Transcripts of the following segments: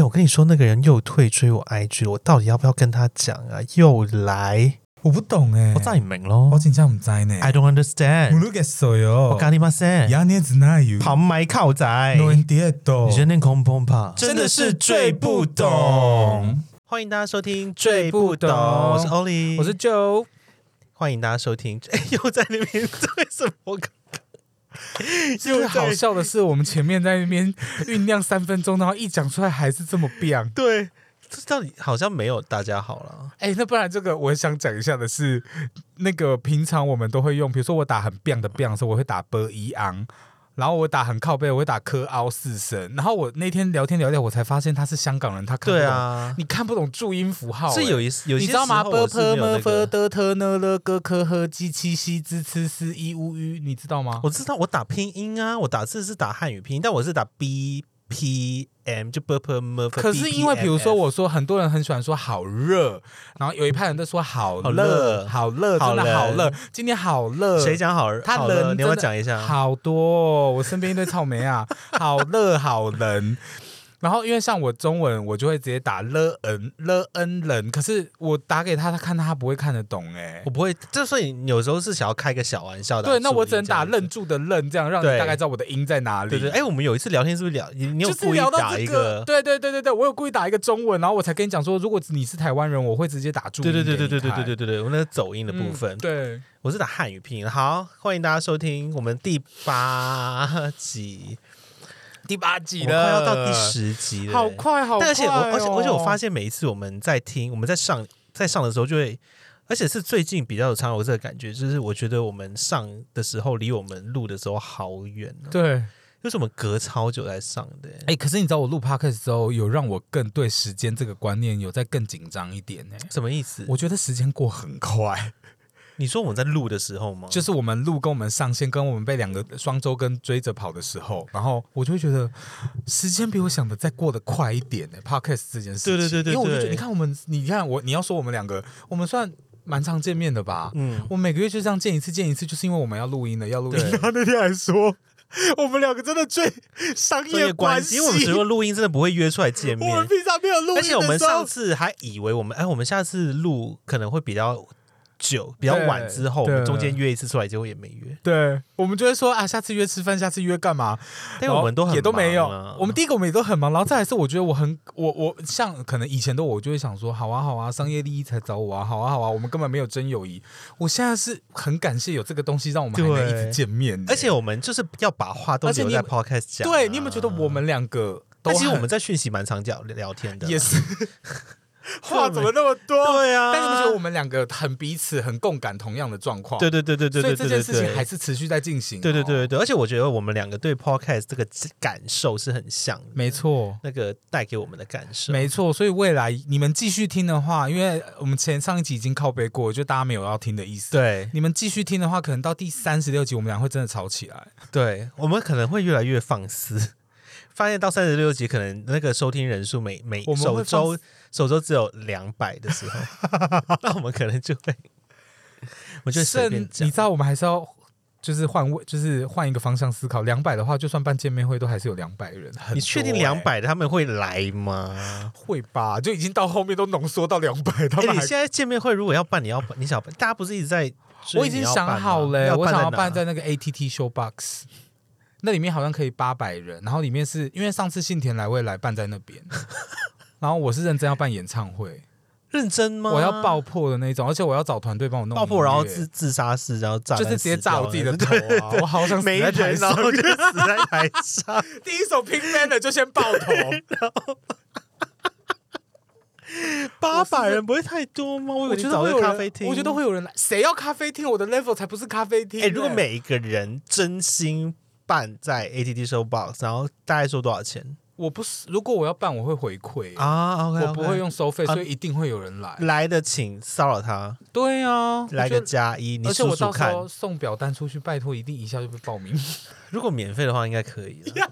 哎、我跟你说，那个人又退追我 IG 了，我到底要不要跟他讲啊？又来，我不懂哎、我真係唔明咯我。真正唔知呢。I don't understand。我咖喱嘛塞？旁麦靠仔真的空碰吧？真的是最不懂。欢迎大家收听《最不懂我是 Ollie，我是 Joe。欢迎大家收听。哎，又在那边，为什么我刚刚最好笑的是，我们前面在那边酝酿三分钟，然后一讲出来还是这么变。对？这到底好像没有大家好了。哎，那不然这个我想讲一下的是，那个平常我们都会用，比如说我打很 biang 的 biang 的时候，我会打 b 一昂。然后我打很靠背，我会打科凹四声。然后我那天聊天聊聊，我才发现他是香港人，他看不懂，对啊，你看不懂注音符号、欸是有一有一些你知道吗？时候 b 我 p m 那 f 个 d t n l g k h g 七西之吃思一乌吁，你知道吗？我知道我打拼音啊，我打字是打汉语拼音，但我是打 B P M 就 b p m。可是因为比如说，我说很多人很喜欢说好热，然后有一派人都说好好热，好热，好真的好热，今天好热。谁讲好热？他冷你要讲一下？好多哦、我身边一堆草莓啊，好热好冷。然后因为像我中文，我就会直接打了恩了恩人，可是我打给他，他看他不会看得懂哎、我不会，就所以你有时候是想要开个小玩笑的。对，那我只能打愣。住的愣，这样让你大概知道我的音在哪里。对对，哎，我们有一次聊天是不是聊你你有就是故意打一个？对对对对对，我有故意打一个中文，然后我才跟你讲说，如果你是台湾人，我会直接打注音对对对对对对对对对对，我那个走音的部嗯分，对，我是打汉语拼音。好，欢迎大家收听我们第八集，第八集了，快要到第，十集了，好快好快、哦！而且我而且而且我发现每一次我们在听我们在上在上的时候就会，而且是最近比较有常有这个感觉，就是我觉得我们上的时候离我们录的时候好远、哦，对，就是我们隔超久在上的、哎、可是你知道我录 podcast 之后，有让我更对时间这个观念有在更紧张一点呢、什么意思？我觉得时间过很快，你说我们在录的时候吗？就是我们录跟我们上线，跟我们被两个双周跟追着跑的时候，然后我就会觉得时间比我想的再过得快一点呢、podcast 这件事情，对对对对因为我就觉得对你看我们，你看我，你要说我们两个，我们算蛮常见面的吧？嗯，我每个月就这样见一次，见一次，就是因为我们要录音的，要录音对。他那天还说，我们两个真的最商专业关系，因为我们除了录音真的不会约出来见面我们。平常没有录音的而且我们上次还以为我们哎，我们下次录可能会比较久、比较晚之后，我们中间约一次出来，结果也没约。对，我们就会说啊，下次约吃饭，下次约干嘛？但我们都很也都没有。我们第一个我们也都很忙，然后再来是我觉得我很我我像可能以前的我就会想说，好啊好啊，商业利益才找我啊，好啊好啊，我们根本没有真友谊。我现在是很感谢有这个东西，让我们还能一直见面呢。而且我们就是要把话都留在 podcast 讲啊。对你有没有觉得我们两个但其实我们在讯息蛮常聊聊天的，也是 话怎么那么多？对啊。但你不觉得我们两个很彼此很共感同样的状况？对对对对对所以这件事情还是持续在进行哦。对对对对对，而且我觉得我们两个对 podcast 这个感受是很像的，没错。那个带给我们的感受。没错，所以未来你们继续听的话，因为我们前上一集已经靠背过，就大家没有要听的意思。，对你们继续听的话，可能到第三十六集，我们俩会真的吵起来。对，我们可能会越来越放肆，发现到三十六集，可能那个收听人数每每首周首周只有两百的时候，那我们可能就会，我就随便甚讲你知道，我们还是要就是换位，就是换一个方向思考。两百的话，就算办见面会，都还是有两百人。很你确定两百的他们会来吗？会吧？就已经到后面都浓缩到两百，他哎、们还你现在见面会如果要办，你要办，你想办，大家不是一直在我已经想好了，我想要办在那个 ATT Show Box，那里面好像可以八百人，然后里面是因为上次信田来未来办在那边，然后我是认真要办演唱会，认真吗？我要爆破的那种，而且我要找团队帮我弄爆破，然后自自杀式，然后炸就是直接炸我自己的了头啊！我好想死没在台人，然上后。就死在台上。第一首拼 man 的就先爆头，八百人不会太多吗？我觉得会有咖啡厅，我觉得会有人来。谁要咖啡厅？我的 level 才不是咖啡厅、哎、如果每一个人真心办在 ATT Show Box，然后大概收多少钱我不是，如果我要办，我会回馈啊？OK，, 我不会用收费，啊所以一定会有人来。来的，请骚扰他，对啊，来个加一，你数数看。送表单出去，拜托一定一下就被报名。如果免费的话，应该可以了，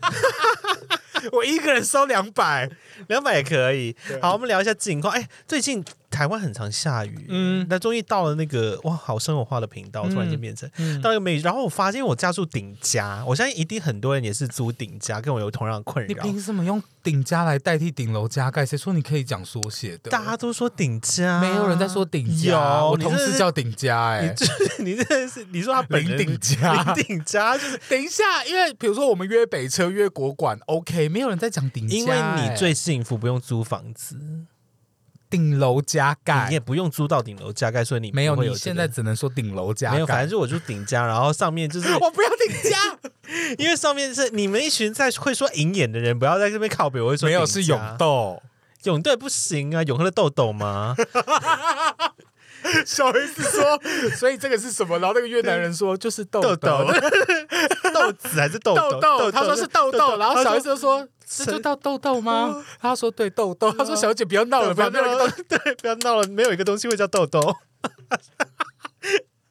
我一个人收两百，两百也可以。好，我们聊一下近况。哎、最近台湾很常下雨，嗯嗯，那终于到了那个哇，好生活化的频道，突然间变成、嗯到一个美，然后我发现我家住顶家，我相信一定很多人也是租顶家，跟我有同样的困扰你。凭什么用顶家来代替顶楼加盖？谁说你可以讲缩写的？大家都说顶家，没有人在说顶家，有我同事叫顶家、哎你，这 你真的是你说他本顶加。零顶家，就是 等一下，因为比如说我们约北车、约国馆，OK，没有人在讲顶加、因为哎你最幸福，不用租房子，顶楼加盖你也不用租到顶楼加盖，所以你没有，你现在只能说顶楼加盖。没有，反正就我住顶家，然后上面就是 我不要顶家，因为上面是你们一群在会说银眼的人，不要在这边靠北，我会说没有是永豆。永队不行啊，永和的豆豆吗？小 S 说，所以这个是什么？然后那个越南人说就是豆豆豆豆豆子还是豆豆？豆，他说是豆豆，然后小 S 说就说这就叫豆豆吗？他说对豆豆，他说小姐不要闹了，不要闹了，，对，不要闹了，没有一个东西会叫豆豆，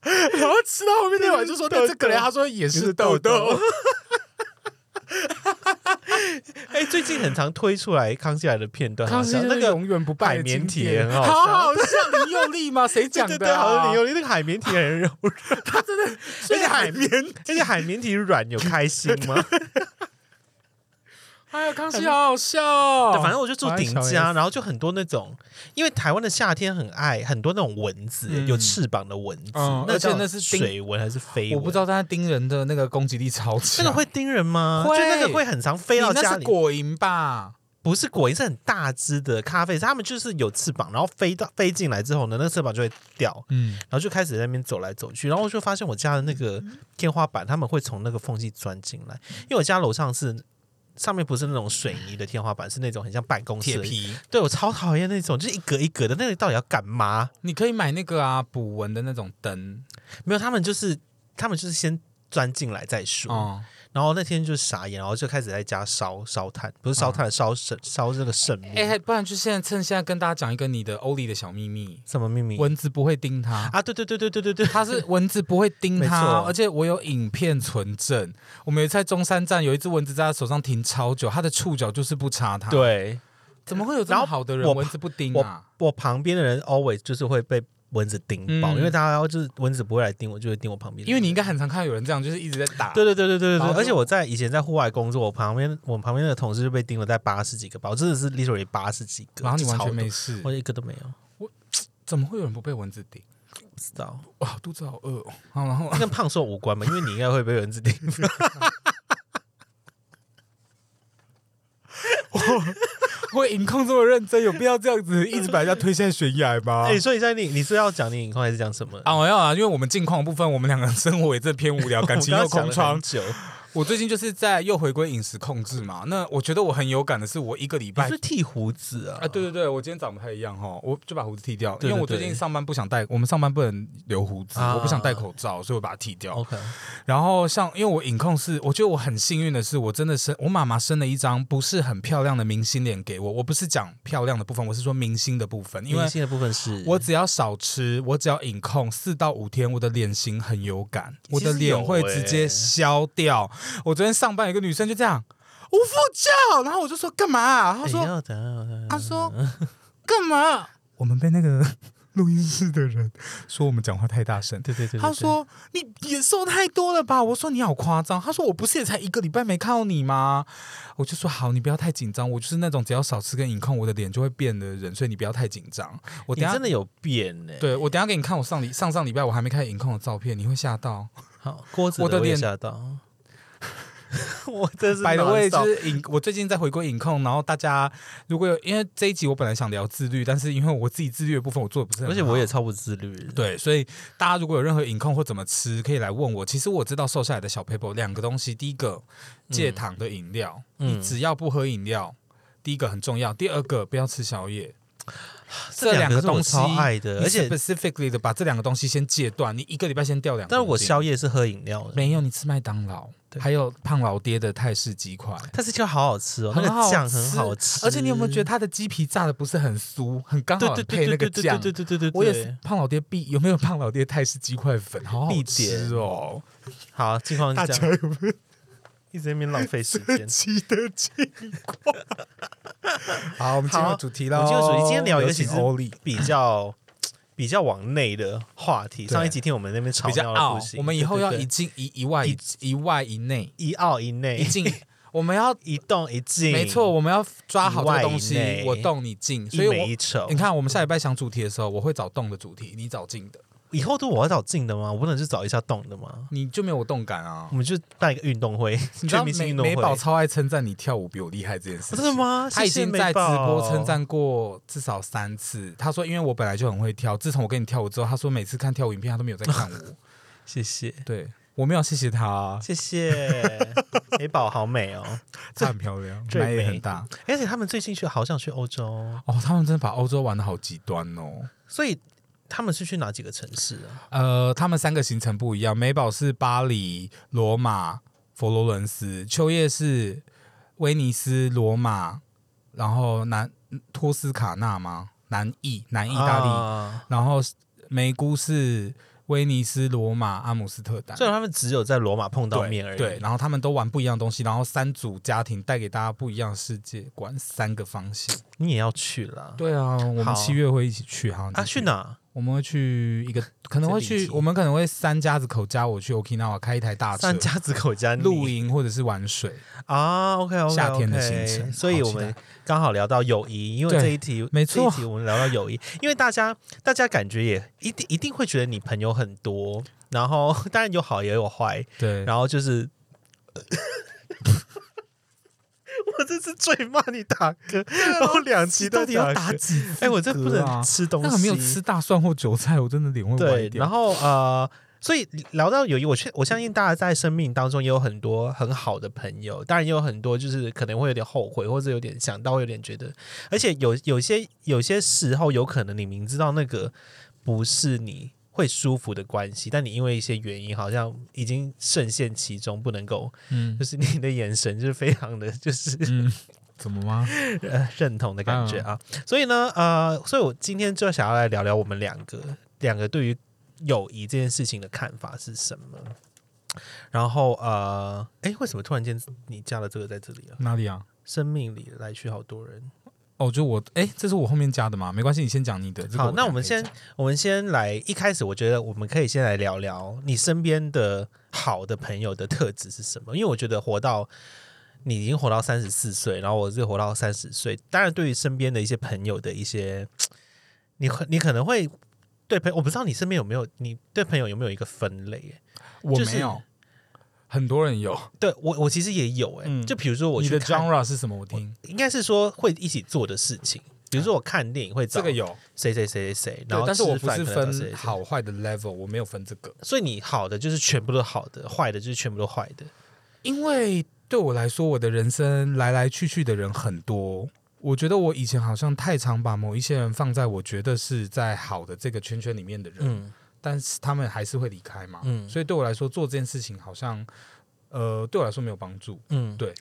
然后吃到后面那碗就说对这个人，他说也是豆豆。哎，最近很常推出来康熙来的片段，康熙那好像那个个永远不败海绵体也很好笑 好好像，林佑利吗？谁讲对对，的啊？好像你有那个海绵体很柔软，他真的，而且海绵，而且海绵体软，有开心吗？哎呀，康熙好好笑哦。对，反正我就住顶家，然后就很多那种，因为台湾的夏天很爱很多那种蚊子，嗯有翅膀的蚊子，嗯而且那是水蚊还是飞蚊？我不知道它叮人的那个攻击力超强。那个会叮人吗？会就那个会很常飞到你那是家里，果蝇吧？不是果蝇，是很大只的咖啡，它们就是有翅膀，然后飞到飞进来之后呢，那个翅膀就会掉，嗯，然后就开始在那边走来走去，然后我就发现我家的那个天花板，他们会从那个缝隙钻进来，因为我家楼上是。上面不是那种水泥的天花板，是那种很像办公室。铁皮。对我超讨厌那种，就是一格一格的，那个到底要干嘛？你可以买那个啊，捕蚊的那种灯。没有，他们就是他们就是先钻进来再说。哦，然后那天就傻眼，然后就开始在家烧烧炭，不是烧炭，烧圣烧这个圣木。哎、不然就现在趁现在跟大家讲一个你的欧丽的小秘密：什么秘密？蚊子不会叮它。啊，对对对对对对对，它是蚊子不会叮没它，而且我有影片存证。我们次在中山站，有一只蚊子在他手上停超久，它的触角就是不插它。，对怎么会有这么好的人，我蚊子不叮我啊？我旁边的人 always 就是会被蚊子叮爆，嗯因为大家就是蚊子不会来叮我，就会叮我旁边的人。因为你应该很常看到有人这样，就是一直在打。对对对对对对对，然后就而且我在以前在户外工作，我旁边我旁边的同事就被叮了在八十几个包，真的是 literally 八十几个，然后你完全没，事，我一个都没有，我怎么会有人不被蚊子叮？不知道，哇，肚子好饿哦。好，然后跟胖瘦无关嘛，因为你应该会被蚊子叮。会影控这么认真，有必要这样子一直把人家推下悬崖吗？哎，所以现在你你是要讲你影控还是讲什么？啊，我要啊，因为我们近况部分，我们两个人生活也真偏无聊，感情又空窗。久。我最近就是在又回归饮食控制嘛。那我觉得我很有感的是，我一个礼拜是剃胡子啊？啊，对对对，我今天长不太一样哈，我就把胡子剃掉，对对因为我最近上班不想戴，我们上班不能留胡子，啊我不想戴口罩，所以我把它剃掉。OK，然后像因为我影控是，我觉得我很幸运的是，我真的生我妈妈生了一张不是很漂亮的明星脸给我，我不是讲漂亮的部分，我是说明星的部分，因为明星的部分是我只要少吃，我只要饮控四到五天，我的脸型很有感，我的脸会直接欸消掉。我昨天上班有个女生就这样无副教，然后我就说干嘛啊、她说她说干嘛？我们被那个 录音室的人说我们讲话太大声。对对对，对他说：“你也瘦太多了吧？”我说：“你好夸张。”他说：“我不是也才一个礼拜没看到你吗？”我就说：“好，你不要太紧张。我就是那种只要少吃跟饮控，我的脸就会变的人，所以你不要太紧张。我等下真的有变呢。对我等下给你看我上礼上上礼拜我还没开始饮控的照片，你会吓到。好，锅子我的脸吓到，我真是摆的位脑就是饮，我最近在回归影控，然后大家如果有，因为这一集我本来想聊自律，但是因为我自己自律的部分我做的不是很好，而且我也超不自律。，对，所以大家如果有任何影控或怎么吃，可以来问我。其实我知道瘦下来的小 paper 两个东西，第一个戒糖的饮料，嗯你只要不喝饮料，第一个很重要，第二个不要吃宵夜。这两个东西超爱的，而且 specifically 的把这两个东西先戒断，你一个礼拜先掉两公斤。但是我宵夜是喝饮料的，没有，你吃麦当劳，还有胖老爹的泰式鸡块。但是就好好吃哦，酱很好吃，而且你有没有觉得它的鸡皮炸的不是很酥，很刚好配那个酱？对对对对对，我也是胖老爹必有没有胖老爹泰式鸡块粉？好好必吃点哦！好，近况大是这样，家有没有一直在那边浪费时这间。奇的情况？好，我们进入主题了。我们进入主题今天聊一个有请其实比较 比较往内的话题。上一集听我们那边吵比较傲闹的不，行，我们以后要一进一一外一一外一内一奥一内，一进，我们要 一动一静，没错，，我们要抓好这个东西我动你静，所以我美一丑你。看我们下礼拜想主题的时候，我会找动的主题，你找静的，以后都我要找静的吗？我不能去找一下动的吗？你就没有动感啊我。们就办一个运动会，你知道全明星美运动会。美宝超爱称赞你跳舞比我厉害这件事真的吗？他已经在直播称。赞过至少三次。他说，因为我本来就很会跳，自从我跟你跳舞之后，他说每次看跳舞影片他都没有在看我。谢谢，对我没有谢谢他，谢谢美宝，好美哦！她很漂亮，最奶也很大。而且他们最近去，好想去欧洲，哦，他们真的把欧洲玩的好极端哦。所以他们是去哪几个城市啊？呃，他们三个行程不一样，美宝是巴黎、罗马、佛罗伦斯，秋叶是威尼斯、罗马，然后南托斯卡纳吗？南意，南意大利，啊然后梅姑是威尼斯、罗马、阿姆斯特丹。虽然他们只有在罗马碰到面而已。对，然后他们都玩不一样的东西，然后三组家庭带给大家不一样的世界观，三个方向。你也要去啦。对啊，我们七月会一起去哈。啊，去？哪？我们会去一个，可能会去，我们可能会三家子口加我去 Okinawa 开一台大车三，家子口加露营或者是玩水。啊，OK OK，夏天的行程所以我们刚好聊到友谊，因为这一题没错。这一题我们聊到友谊，因为大家大家感觉也一定一定会觉得你朋友很多，然后 当然有好也有坏，对，然后就是。我这次最骂你打嗝，然后两集都到底要打。几次？哎，我这不能啊！吃东西，那个没有吃大蒜或韭菜，我真的脸会歪对，掉。然后呃，所以聊到友谊，我确我相信大家在生命当中也有很多很好的朋友，当然也有很多就是可能会有点后悔，或者有点想到有点觉得，而且有有些有些时候有可能你明知道那个不是你。会舒服的关系，但你因为一些原因，好像已经深陷其中，不能够，嗯就是你的眼神就是非常的，就是嗯，怎么吗？呃认同的感觉啊。所以呢，呃，所以我今天就想要来聊聊我们两个两个对于友谊这件事情的看法是什么。然后呃，哎，为什么突然间你加了这个在这里啊？哪里啊？生命里来去好多人。哦，就我哎，这是我后面加的嘛？没关系，你先讲你的。好，那我们先我们先来一开始，我觉得我们可以先来聊聊你身边的好的朋友的特质是什么？因为我觉得活到你已经活到三十四岁，然后我是活到三十岁，当然对于身边的一些朋友的一些，你可你可能会对朋友，我不知道你身边有没有你对朋友有没有一个分类？我没有，很多人有。对我我其实也有哎、嗯就比如说我你的，genre 是什么？我听应该是说会一起做的事情。比如说我看电影会找这个有，谁谁谁谁谁，然，后但是我不是分好坏的 level，我没有分这个，所以你好的就是全部都好的，坏的就是全部都坏的。因为对我来说，我的人生来来去去的人很多。我觉得我以前好像太常把某一些人放在我觉得是在好的这个圈圈里面的人，嗯但是他们还是会离开嘛。嗯。所以对我来说，做这件事情好像，呃，对我来说没有帮助。嗯，对。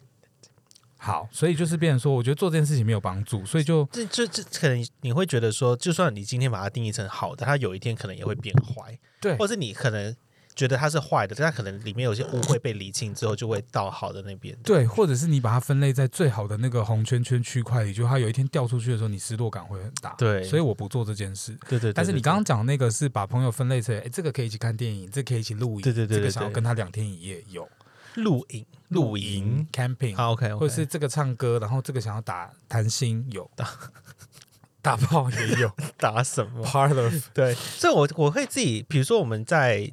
好，所以就是变成说，我觉得做这件事情没有帮助，所以就这这这可能你会觉得说，就算你今天把它定义成好的，它有一天可能也会变坏，对。或者是你可能觉得它是坏的，但它可能里面有些误会被理清之后，就会到好的那边。对，或者是你把它分类在最好的那个红圈圈区块里，就它有一天掉出去的时候，你失落感会很大。对。所以我不做这件事。对对对，但是你对刚刚讲那个是把朋友分类成，哎，这个可以一起看电影，这个可以一起露营，对对对对这个想要跟他两天一夜有。露营露营，camping，、好 OK，, o k 或者是这个唱歌，然后这个想要打谈心有。打。打炮也有。打什么？part of 对，所以我我会自己，比如说我们在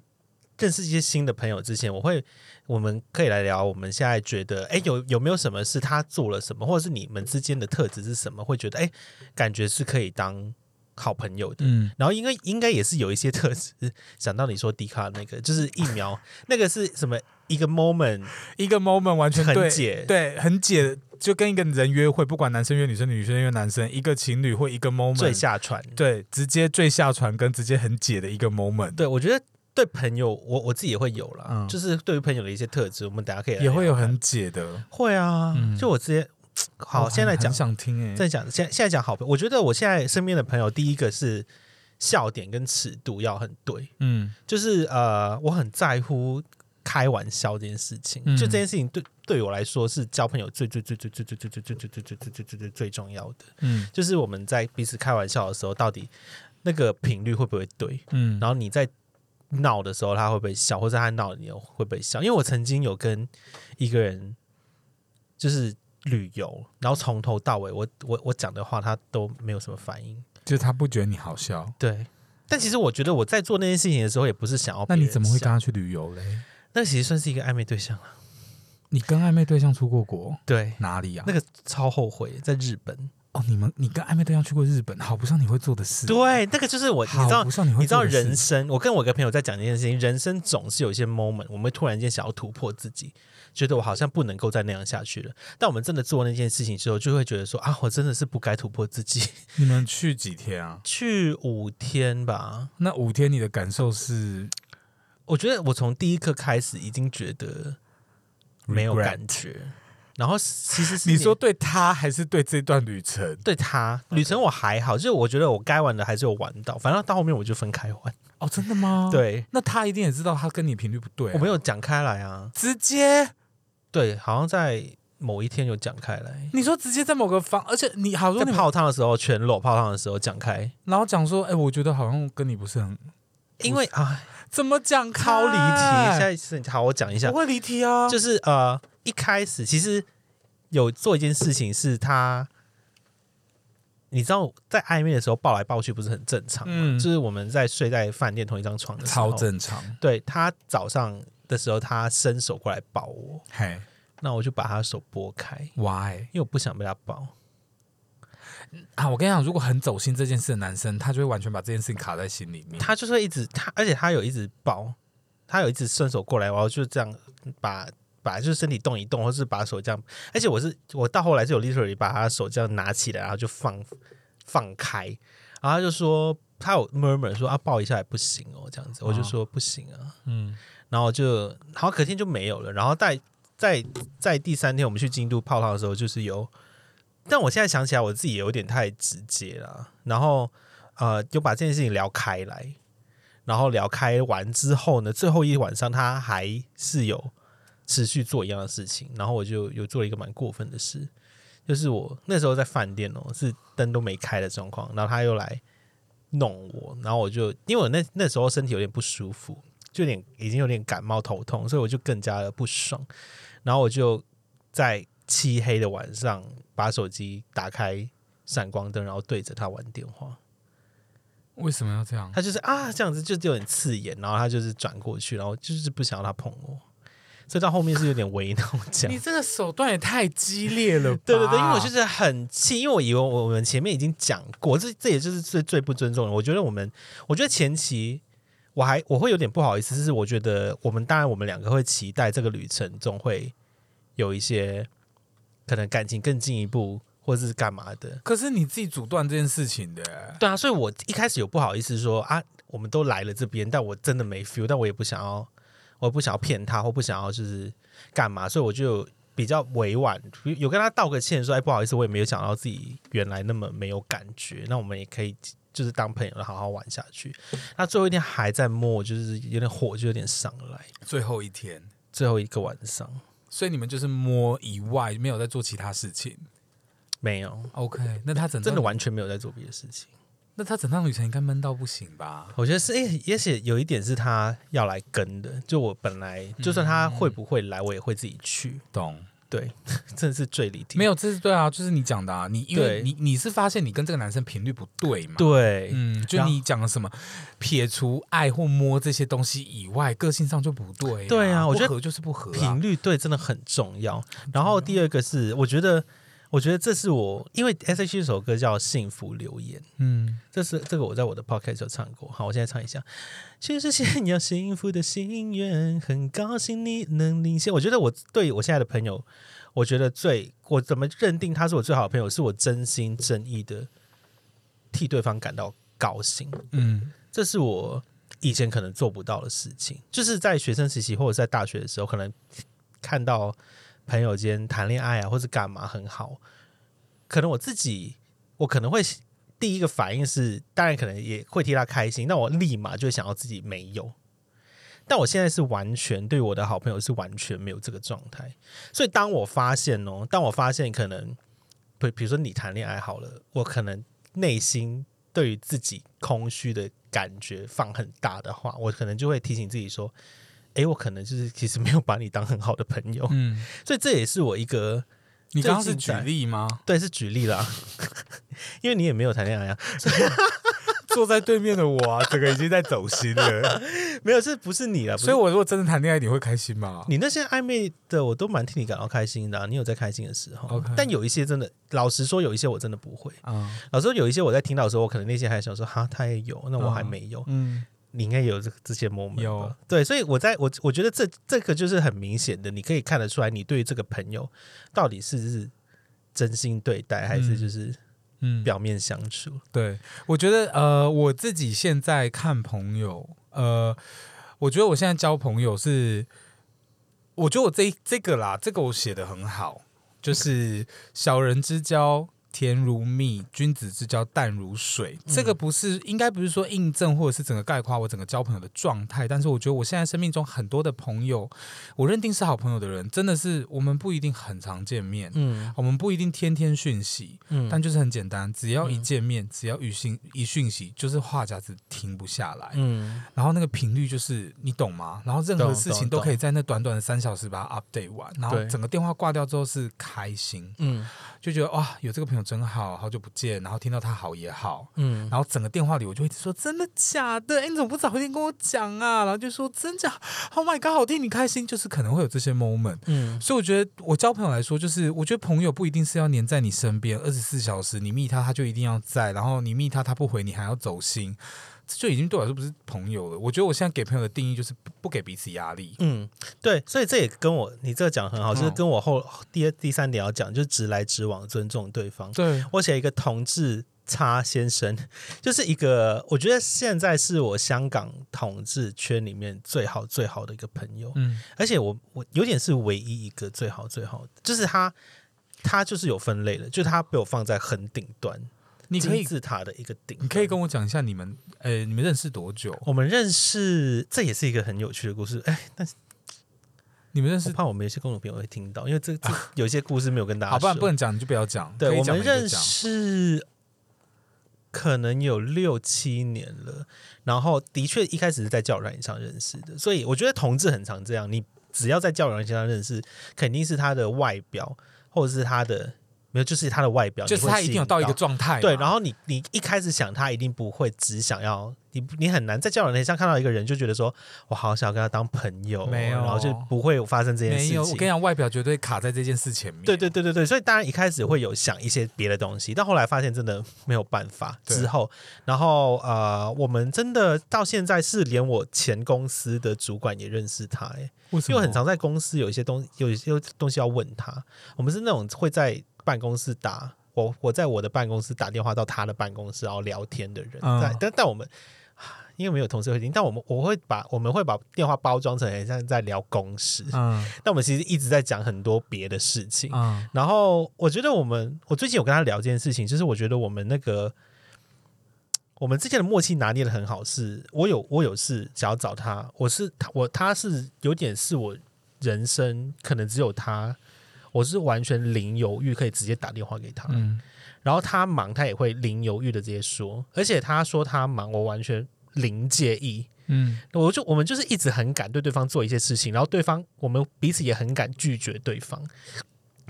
认识一些新的朋友之前，我会我们可以来聊，我们现在觉得，哎，有有没有什么是他做了什么，或者是你们之间的特质是什么，会觉得，哎，感觉是可以当好朋友的。嗯然后应该应该也是有一些特质，想到你说迪卡那个，就是疫苗那个是什么一个 moment，一个 moment 完全很解对很解，就跟一个人约会，不管男生约女生，女生约男生，一个情侣或一个 moment 最下船。对直接最下船跟直接很解的一个 moment，对，我觉得对朋友，我我自己也会有啦，嗯就是对于朋友的一些特质，我们等一下可以来也会有聊看很解的。会啊，嗯就我直接好，我现在讲想听哎、再讲，现现在讲好朋友，我觉得我现在身边的朋友，第一个是笑点跟尺度要很对，嗯就是呃，我很在乎开玩笑这件事情，嗯就这件事情对对我来说是交朋友最最最最最最最最最最最最最最最最最重要的，嗯就是我们在彼此开玩笑的时候，到底那个频率会不会对？嗯，然后你在闹的时候，他会不会笑，或者他闹你会不会笑？因为我曾经有跟一个人就是旅游，然后从头到尾，我我我讲的话他都没有什么反应。就是他不觉得你好笑，对，但其实我觉得我在做那件事情的时候，也不是想要。那你怎么会跟？他去旅游嘞？那其实算是一个暧昧对象了。你跟暧昧对象出过国？对，哪里啊？那个超后悔，在日本。哦，你们你跟暧昧对象去过日本，好不像你会做的事。对，那个就是我，你知道好不，像你会你知道做的事人生，我跟我一个朋友在讲这件事情，人生总是有一些 moment，我们会突然间想要突破自己，觉得我好像不能够再那样下去了。但我们真的做那件事情之后，就会觉得说啊，我真的是不该突破自己。你们去几天啊？去五天吧，那五天你的感受是我觉得我从第一刻开始已经觉得没有 Regret 感觉，然后其实是你说对他还是对这段旅程？对他旅程我还好，就是我觉得我该玩的还是有玩到，反正到后面我就分开玩。哦，真的吗？，对那他一定也知道他跟你频率不对、啊。我没有讲开来啊，直接，对，好像在某一天有讲开来，你说直接在某个房，而且你好在说你们，泡汤的时候全裸泡汤的时候讲开，然后讲说，哎、我觉得好像跟你不是很，因为啊怎么讲开？超离题。现在是好，我讲一下不，会离题啊，就是呃一开始其实有做一件事情是他。你知道在暧昧的时候抱来抱去不是很正常吗？嗯就是我们在睡在饭店同一张床的时候，超正常。对他早上的时候，他伸手过来抱我，嘿那我就把他手拨开，，why 因为我不想被他抱。啊？我跟你讲，如果很走心这件事的男生，他就会完全把这件事情卡在心里面。他就是会一直他，而且他有一直抱，他有一直伸手过来，然后就这样把把就是身体动一动，或是把手这样，而且我是我到后来是有 literally 把他手这样拿起来，然后就放放开，然后他就说他有 murmur 说啊抱一下也不行哦这样子，我就说不行啊，嗯，然后就然后隔天就没有了，然后在在在第三天我们去京都泡汤的时候，就是有，但我现在想起来我自己有点太直接了，然后呃就把这件事情聊开来，然后聊开完之后呢，最后一晚上他还是有持续做一样的事情，然后我就有做了一个蛮过分的事，就是我那时候在饭店哦，是灯都没开的状况，然后他又来弄我，然后我就因为我那那时候身体有点不舒服，就有点已经有点感冒头痛，所以我就更加的不爽，然后我就在漆黑的晚上把手机打开闪光灯，然后对着他玩电话。为什么要这样？他就是啊这样子就有点刺眼，然后他就是转过去，然后就是不想要他碰我，所以到后面是有点为难我这样你。这个手段也太激烈了吧？对对对，因为我就是很气，因为我以为我们前面已经讲过，这这也就是最最不尊重的。我觉得我们，我觉得前期我还我会有点不好意思，就是我觉得我们当然我们两个会期待这个旅程中会有一些可能感情更进一步，或者是干嘛的。可是你自己阻断这件事情的，对啊，所以我一开始有不好意思说啊，我们都来了这边，但我真的没 feel，但我也不想要，我不想要骗他，或不想要就是干嘛，所以我就比较委婉，有跟他道个歉，说哎不好意思，我也没有想到自己原来那么没有感觉，那我们也可以就是当朋友好好玩下去。那最后一天还在摸，就是有点火就有点上来，最后一天，最后一个晚上所以你们就是摸以外，没有在做其他事情。没有，OK，那他整真的，完全没有在做别的事情。那他整趟旅程应该闷到不行吧？我觉得是，诶、也许有一点是他要来跟的。就我本来就算他会不会来，我也会自己去。懂？对，真的是最离题。没有，这是对啊，就是你讲的啊，你因为你你是发现你跟这个男生频率不对嘛？对，嗯，就你讲的什么，撇除爱或摸这些东西以外，个性上就不对、对啊我觉得合就是不合、啊频。率对真的很重要。然后第二个是，我觉得，我觉得这是我因为 S H 这首歌叫《幸福留言》，嗯，这是这个我在我的 podcast 有唱过。好，我现在唱一下。全是想要幸福的心愿，很高兴你能领先。我觉得我对我现在的朋友，我觉得最我怎么认定他是我最好的朋友，是我真心真意的替对方感到高兴。嗯，这是我以前可能做不到的事情，就是在学生时期或者在大学的时候，可能看到朋友间谈恋爱啊，或是干嘛很好，可能我自己我可能会第一个反应是，当然可能也会替他开心，但我立马就想要自己没有。但我现在是完全对我的好朋友是完全没有这个状态，所以当我发现哦，当我发现可能，对，比如说你谈恋爱好了，我可能内心对于自己空虚的感觉放很大的话，我可能就会提醒自己说，诶，我可能就是其实没有把你当很好的朋友，嗯，所以这也是我一个你刚刚是举例吗？对是举例啦，因为你也没有谈恋爱啊，坐在对面的我啊，整个已经在走心了。没有这不是你了？所以，我如果真的谈恋爱，你会开心吗？你那些暧昧的，我都蛮替你感到开心的、啊。你有在开心的时候但有一些真的，老实说，有一些我真的不会。啊，老实说，有一些我在听到的时候，我可能内心还想说，哈，他也有，那我还没有。嗯，你应该有这这些 moment 吧有对，所以我在我我觉得这这个就是很明显的，你可以看得出来，你对于这个朋友到底是是真心对待，还是就是嗯，表面相处。对，我觉得呃，我自己现在看朋友，呃，我觉得我现在交朋友是，我觉得我这这个啦，这个我写的很好，就是小人之交。甜如蜜，君子之交淡如水。这个不是应该不是说印证或者是整个概括我整个交朋友的状态，但是我觉得我现在生命中很多的朋友，我认定是好朋友的人，真的是我们不一定很常见面，嗯我们不一定天天讯息，嗯但就是很简单，只要一见面，只要一讯一讯息，就是话匣子停不下来。嗯然后那个频率就是你懂吗？然后任何事情都可以在那短短的三小时把它 update 完，然后整个电话挂掉之后是开心，嗯就觉得哇，有这个朋友真好，好久不见，然后听到他好也好。嗯然后整个电话里，我就一直说真的假的？哎，你怎么不早一点跟我讲啊？然后就说真假，Oh my god，好替你开心，就是可能会有这些 moment。嗯所以我觉得我交朋友来说，就是我觉得朋友不一定是要黏在你身边二十四小时，你密他他就一定要在，然后你密他他不回你还要走心，这就已经对我来说不是朋友了。我觉得我现在给朋友的定义就是不不给彼此压力。嗯，对，所以这也跟我你这个讲很好，就是嗯跟我后第二第三点要讲，就是直来直往，尊重对方。对，我写一个同志差先生，就是一个我觉得现在是我香港同志圈里面最好最好的一个朋友，嗯而且我我有点是唯一一个最好最好的，就是他他就是有分类的，就是他被我放在很顶端，你可以金字塔的一个顶。你可以跟我讲一下你们呃你们认识多久？我们认识，这也是一个很有趣的故事。哎，但是你们认识我怕我们有些公众朋友会听到，因为这这有些故事没有跟大家好，不然说不能讲你就不要讲。对，我们认讲的你就讲识可能有六七年了，然后的确一开始是在教软件上认识的，所以我觉得同志很常这样，你只要在教软件上认识，肯定是他的外表或者是他的没有，就是他的外表，就是他一定有到一个状态，对，然后你你一开始想他一定不会只想要你，你很难在交友软件上看到一个人就觉得说我好想要跟他当朋友哦，没有然后就不会有发生这件事情。没有。我跟你讲，外表绝对卡在这件事前面。对对对对对，所以当然一开始会有想一些别的东西，但后来发现真的没有办法。之后，然后呃，我们真的到现在是连我前公司的主管也认识他，哎？因为很常在公司有一些东有一些东西要问他，我们是那种会在办公室打我我在我的办公室打电话到他的办公室然后聊天的人，但但我们。因为没有同事会听，但我们我会把我们会把电话包装成很像在聊公事，嗯 但我们其实一直在讲很多别的事情。嗯然后我觉得我们，我最近有跟他聊这件事情，就是我觉得我们那个我们之间的默契拿捏的很好是，我有我有事想要找他，我是他我他是有点是我人生可能只有他，我是完全零犹豫可以直接打电话给他，嗯然后他忙他也会零犹豫的直接说，而且他说他忙，我完全零介意。嗯我就我们就是一直很敢对对方做一些事情，然后对方我们彼此也很敢拒绝对方，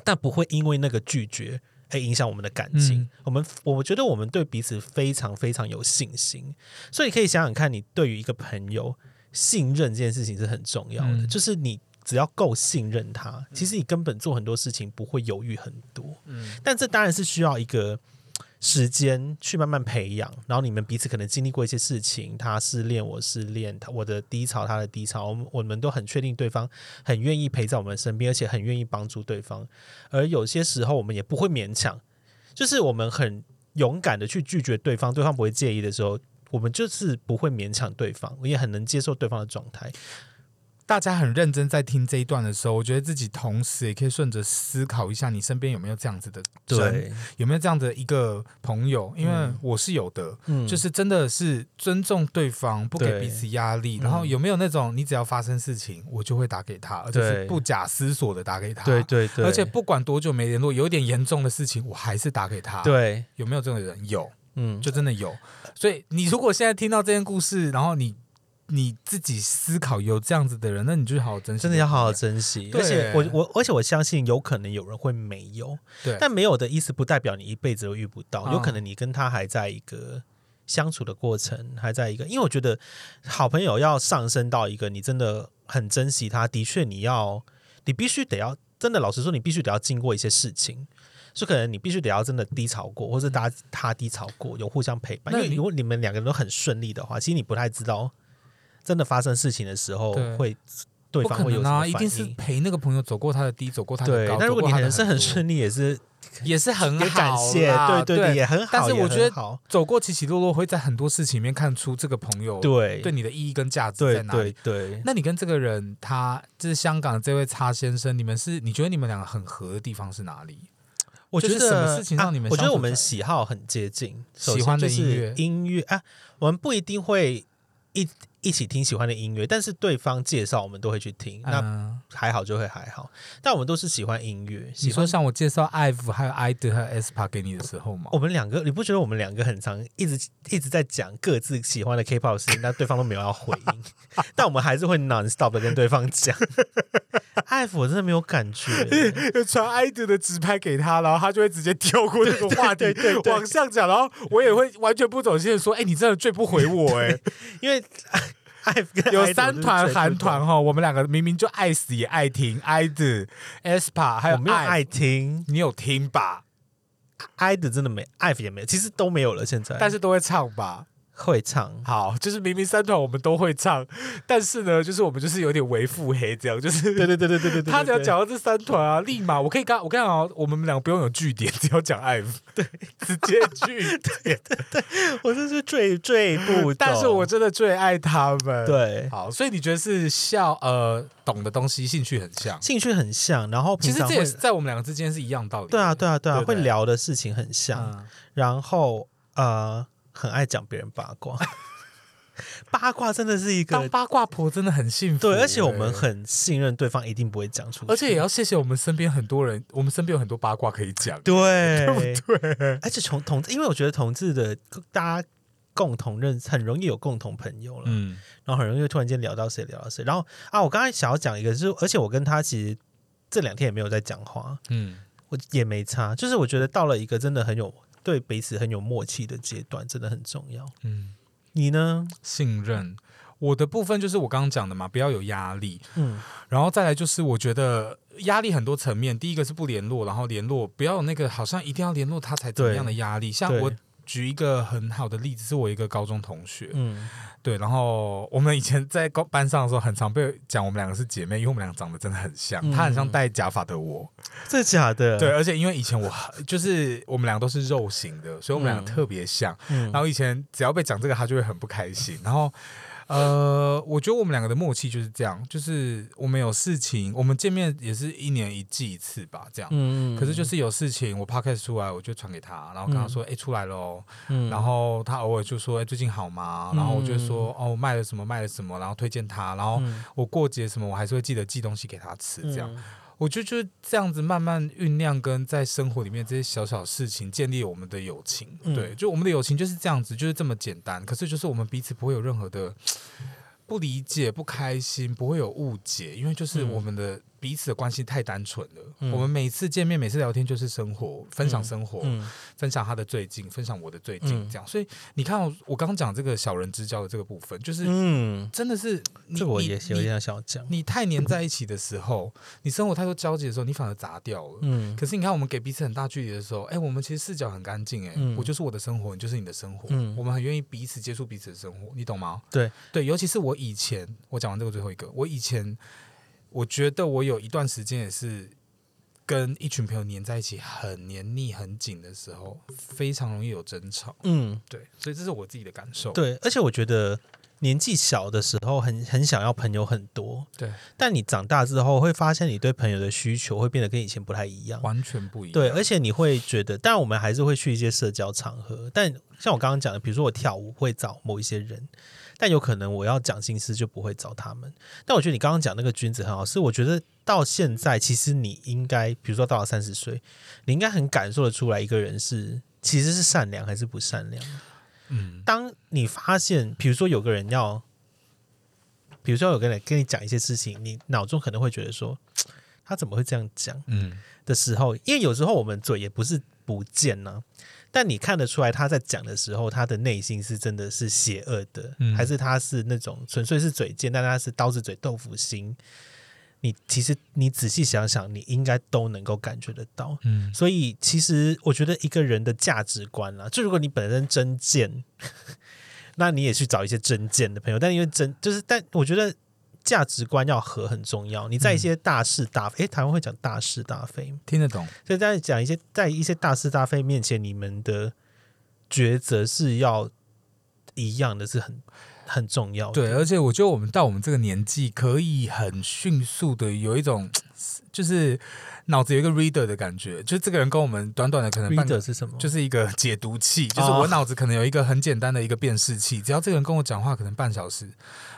但不会因为那个拒绝而影响我们的感情。嗯我们我觉得我们对彼此非常非常有信心，所以可以想想看，你对于一个朋友信任这件事情是很重要的，嗯就是你。只要够信任他，其实你根本做很多事情不会犹豫很多。嗯但这当然是需要一个时间去慢慢培养，然后你们彼此可能经历过一些事情，他失恋，我失恋，他我的低潮，他的低潮，我们我们都很确定对方很愿意陪在我们身边，而且很愿意帮助对方。而有些时候我们也不会勉强，就是我们很勇敢的去拒绝对方，对方不会介意的时候，我们就是不会勉强对方，我也很能接受对方的状态。大家很认真在听这一段的时候，我觉得自己同时也可以顺着思考一下，你身边有没有这样子的人，对，有没有这样的一个朋友？因为嗯我是有的，嗯就是真的是尊重对方，不给彼此压力。嗯然后有没有那种你只要发生事情，我就会打给他，而且是不假思索的打给他。对对对，而且不管多久没联络，有点严重的事情，我还是打给他。，对，有没有这种人？有，嗯，就真的有。所以你如果现在听到这件故事，然后你你自己思考有这样子的人，那你就好好珍惜，真的要好好珍惜。而且我我而且我相信有可能有人会没有，对。但没有的意思不代表你一辈子都遇不到，哦有可能你跟他还在一个。相处的过程还在一个，因为我觉得好朋友要上升到一个你真的很珍惜他，的确你要，你必须得要真的老实说，你必须得要经过一些事情，是可能你必须得要真的低潮过，或者大家他低潮过，有互相陪伴。因为如果你们两个人都很顺利的话，其实你不太知道真的发生事情的时候对会对不可方会有能啊，一什么反应。定是陪那个朋友走过他的低，走过他的对高。，但如果你人生很顺利，也是 也是很也好感谢，啦对对也很好。但是我觉得走过起起落落，会在很多事情里面看出这个朋友对对你的意义跟价值在哪里。对对，那你跟这个人，他就是香港的这位叉先生，你们是你觉得你们两个很合的地方是哪里？我觉得什么事情让你们啊我觉得我们喜好很接近，喜欢的是音乐音乐啊，我们不一定会一一起听喜欢的音乐，但是对方介绍我们都会去听，那嗯，还好就会还好。但我们都是喜欢音乐，你。说像我介绍艾弗还有艾德还有 SPA 给你的时候吗？我们两个，你不觉得我们两个很常一直一直在讲各自喜欢的 K-pop 事情，但对方都没有要回应，但我们还是会 non stop 的跟对方讲。艾弗我真的没有感觉，传艾德的直拍给他，然后他就会直接跳过这个话题 对对对对往上讲，然后我也会完全不走心的说：“哎、你真的最不回我哎、因为有三团韩团哈，我们两个明明就爱死也爱听，i 的 espa，还有我没有爱听，你有听吧？爱的真的没，艾弗也没有，其实都没有了。现在，但是都会唱吧？会唱，好，就是明明三团我们都会唱，但是呢，就是我们就是有点为腹黑，这样就是对对对对对对对，他只要讲到这三团啊，立马我可以刚我跟你讲哦，我们两个不用有据点，只要讲艾弗，对，直接据点。我真是最最不懂，但是我真的最爱他们。，对。好，所以你觉得是笑呃懂的东西，兴趣很像。兴趣很像，然后其实这也是在我们两个之间是一样道理。对啊对啊对啊，对对？会聊的事情很像，嗯，然后呃很爱讲别人八卦，八卦真的是一个当八卦婆真的很幸福。对，而且我们欸。很信任对方，一定不会讲出去，而且也要谢谢我们身边很多人，我们身边有很多八卦可以讲。对对不对？而且从同志，因为我觉得同志的大家共同认识，很容易有共同朋友了，嗯，然后很容易会突然间聊到谁聊到谁。然后啊，我刚才想要讲一个，就是而且我跟他其实这两天也没有在讲话，嗯，我也没差，就是我觉得到了一个真的很有对彼此很有默契的阶段，真的很重要。嗯，你呢？信任。我的部分就是我刚刚讲的嘛，不要有压力，嗯，然后再来就是我觉得压力很多层面。第一个是不联络，然后联络不要有那个好像一定要联络他才怎么样的压力。像我举一个很好的例子，是我一个高中同学，嗯，对，然后我们以前在高班上的时候，很常被讲我们两个是姐妹，因为我们俩长得真的很像，嗯她很像戴假发的我，真的假的？对，，而且因为以前我很就是我们俩都是肉型的，所以我们俩嗯特别像。嗯然后以前只要被讲这个，她就会很不开心。然后，呃，我觉得我们两个的默契就是这样，就是我们有事情，我们见面也是一年一季一次吧，这样。嗯可是就是有事情，我 podcast 出来，我就传给他，然后跟他说：“哎、出来了哦。嗯然后他偶尔就说：“哎、最近好吗？”然后我就说：“哦，卖了什么，卖了什么。”然后推荐他，然后嗯我过节什么，我还是会记得寄东西给他吃，这样。嗯我觉得就是这样子慢慢酝酿，跟在生活里面这些小小事情建立我们的友情。嗯对，就我们的友情就是这样子，就是这么简单。可是就是我们彼此不会有任何的 不理解、不开心，不会有误解，因为就是嗯我们的彼此的关系太单纯了。嗯我们每次见面、每次聊天就是生活，分享嗯生活，嗯分享他的最近，分享我的最近，嗯这样。所以你看我，我刚刚讲这个小人之交的这个部分，就是嗯，真的是你这我也有点想讲。你太黏在一起的时候，你生活太多交集的时候，你反而砸掉了。嗯可是你看，我们给彼此很大距离的时候，哎、我们其实视角很干净，哎、嗯我就是我的生活，你就是你的生活，嗯我们很愿意彼此接触彼此的生活，你懂吗？对对，尤其是我以前，我讲完这个最后一个，我以前我觉得我有一段时间也是跟一群朋友黏在一起，很黏腻、很紧的时候，非常容易有争吵。嗯，对，所以这是我自己的感受。，对，而且我觉得年纪小的时候很很想要朋友很多，对，但你长大之后会发现你对朋友的需求会变得跟以前不太一样。完全不一样。对，而且你会觉得，当然我们还是会去一些社交场合，但像我刚刚讲的，比如说我跳舞会找某一些人，但有可能我要讲心事就不会找他们。但我觉得你刚刚讲那个君子很好，是我觉得到现在其实你应该，比如说到了三十岁，你应该很感受得出来一个人是其实是善良还是不善良。嗯，当你发现，比如说有个人要，比如说有个人跟你讲一些事情，你脑中可能会觉得说，他怎么会这样讲嗯，的时候，因为有时候我们嘴也不是不见呢、但你看得出来他在讲的时候，他的内心是真的是邪恶的，嗯还是他是那种纯粹是嘴贱，但他是刀子嘴豆腐心。你其实你仔细想想，你应该都能够感觉得到。嗯，所以其实我觉得一个人的价值观啦，就如果你本身真贱，那你也去找一些真贱的朋友。但因为真就是，但我觉得价值观要合很重要。你在一些大是大非，诶，台湾会讲大是大非吗，听得懂。所以在讲一些在一些大是大非面前，你们的抉择是要一样的，是很很重要的。对，而且我觉得我们到我们这个年纪，可以很迅速的有一种，就是脑子有一个 reader 的感觉，就是这个人跟我们短短的可能 reader 是什么？就是一个解读器，就是我脑子可能有一个很简单的一个辨识器，只要这个人跟我讲话可能半小时，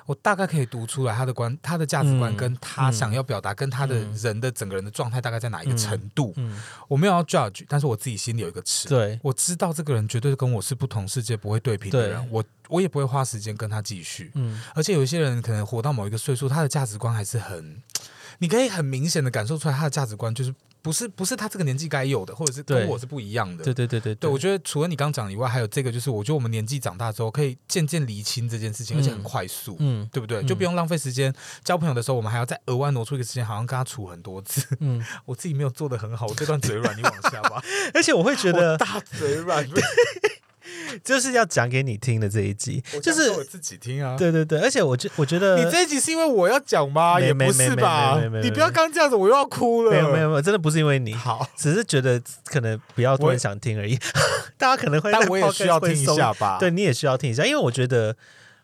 我大概可以读出来他的观、他的价值观嗯跟他嗯想要表达跟他的嗯人的整个人的状态大概在哪一个程度。嗯，我没有要 judge，但是我自己心里有一个尺。对我知道这个人绝对跟我是不同世界，不会对平的人，我我也不会花时间跟他继续。嗯而且有一些人可能活到某一个岁数，他的价值观还是很，你可以很明显的感受出来，他的价值观就是不是不是他这个年纪该有的，或者是跟我是不一样的。对对对对对，我觉得除了你刚讲以外，还有这个，就是我觉得我们年纪长大之后，可以渐渐厘清这件事情，嗯而且很快速，嗯对不对？嗯就不用浪费时间。交朋友的时候，我们还要再额外挪出一个时间，好像跟他处很多次。嗯，我自己没有做的很好，我这段嘴软，你往下吧。而且我会觉 我得，大嘴软，就是要讲给你听的这一集，就是我自己听啊。对对对，而且我觉我觉得你这一集是因为我要讲吗？也不没没是吧你不要刚这样子，我又要哭了。没有没有没有，真的不是因为你，好，只是觉得可能比较多我人想听而已，大家可能会，但我也需要听一下，吧。对，你也需要听一下，因为我觉得。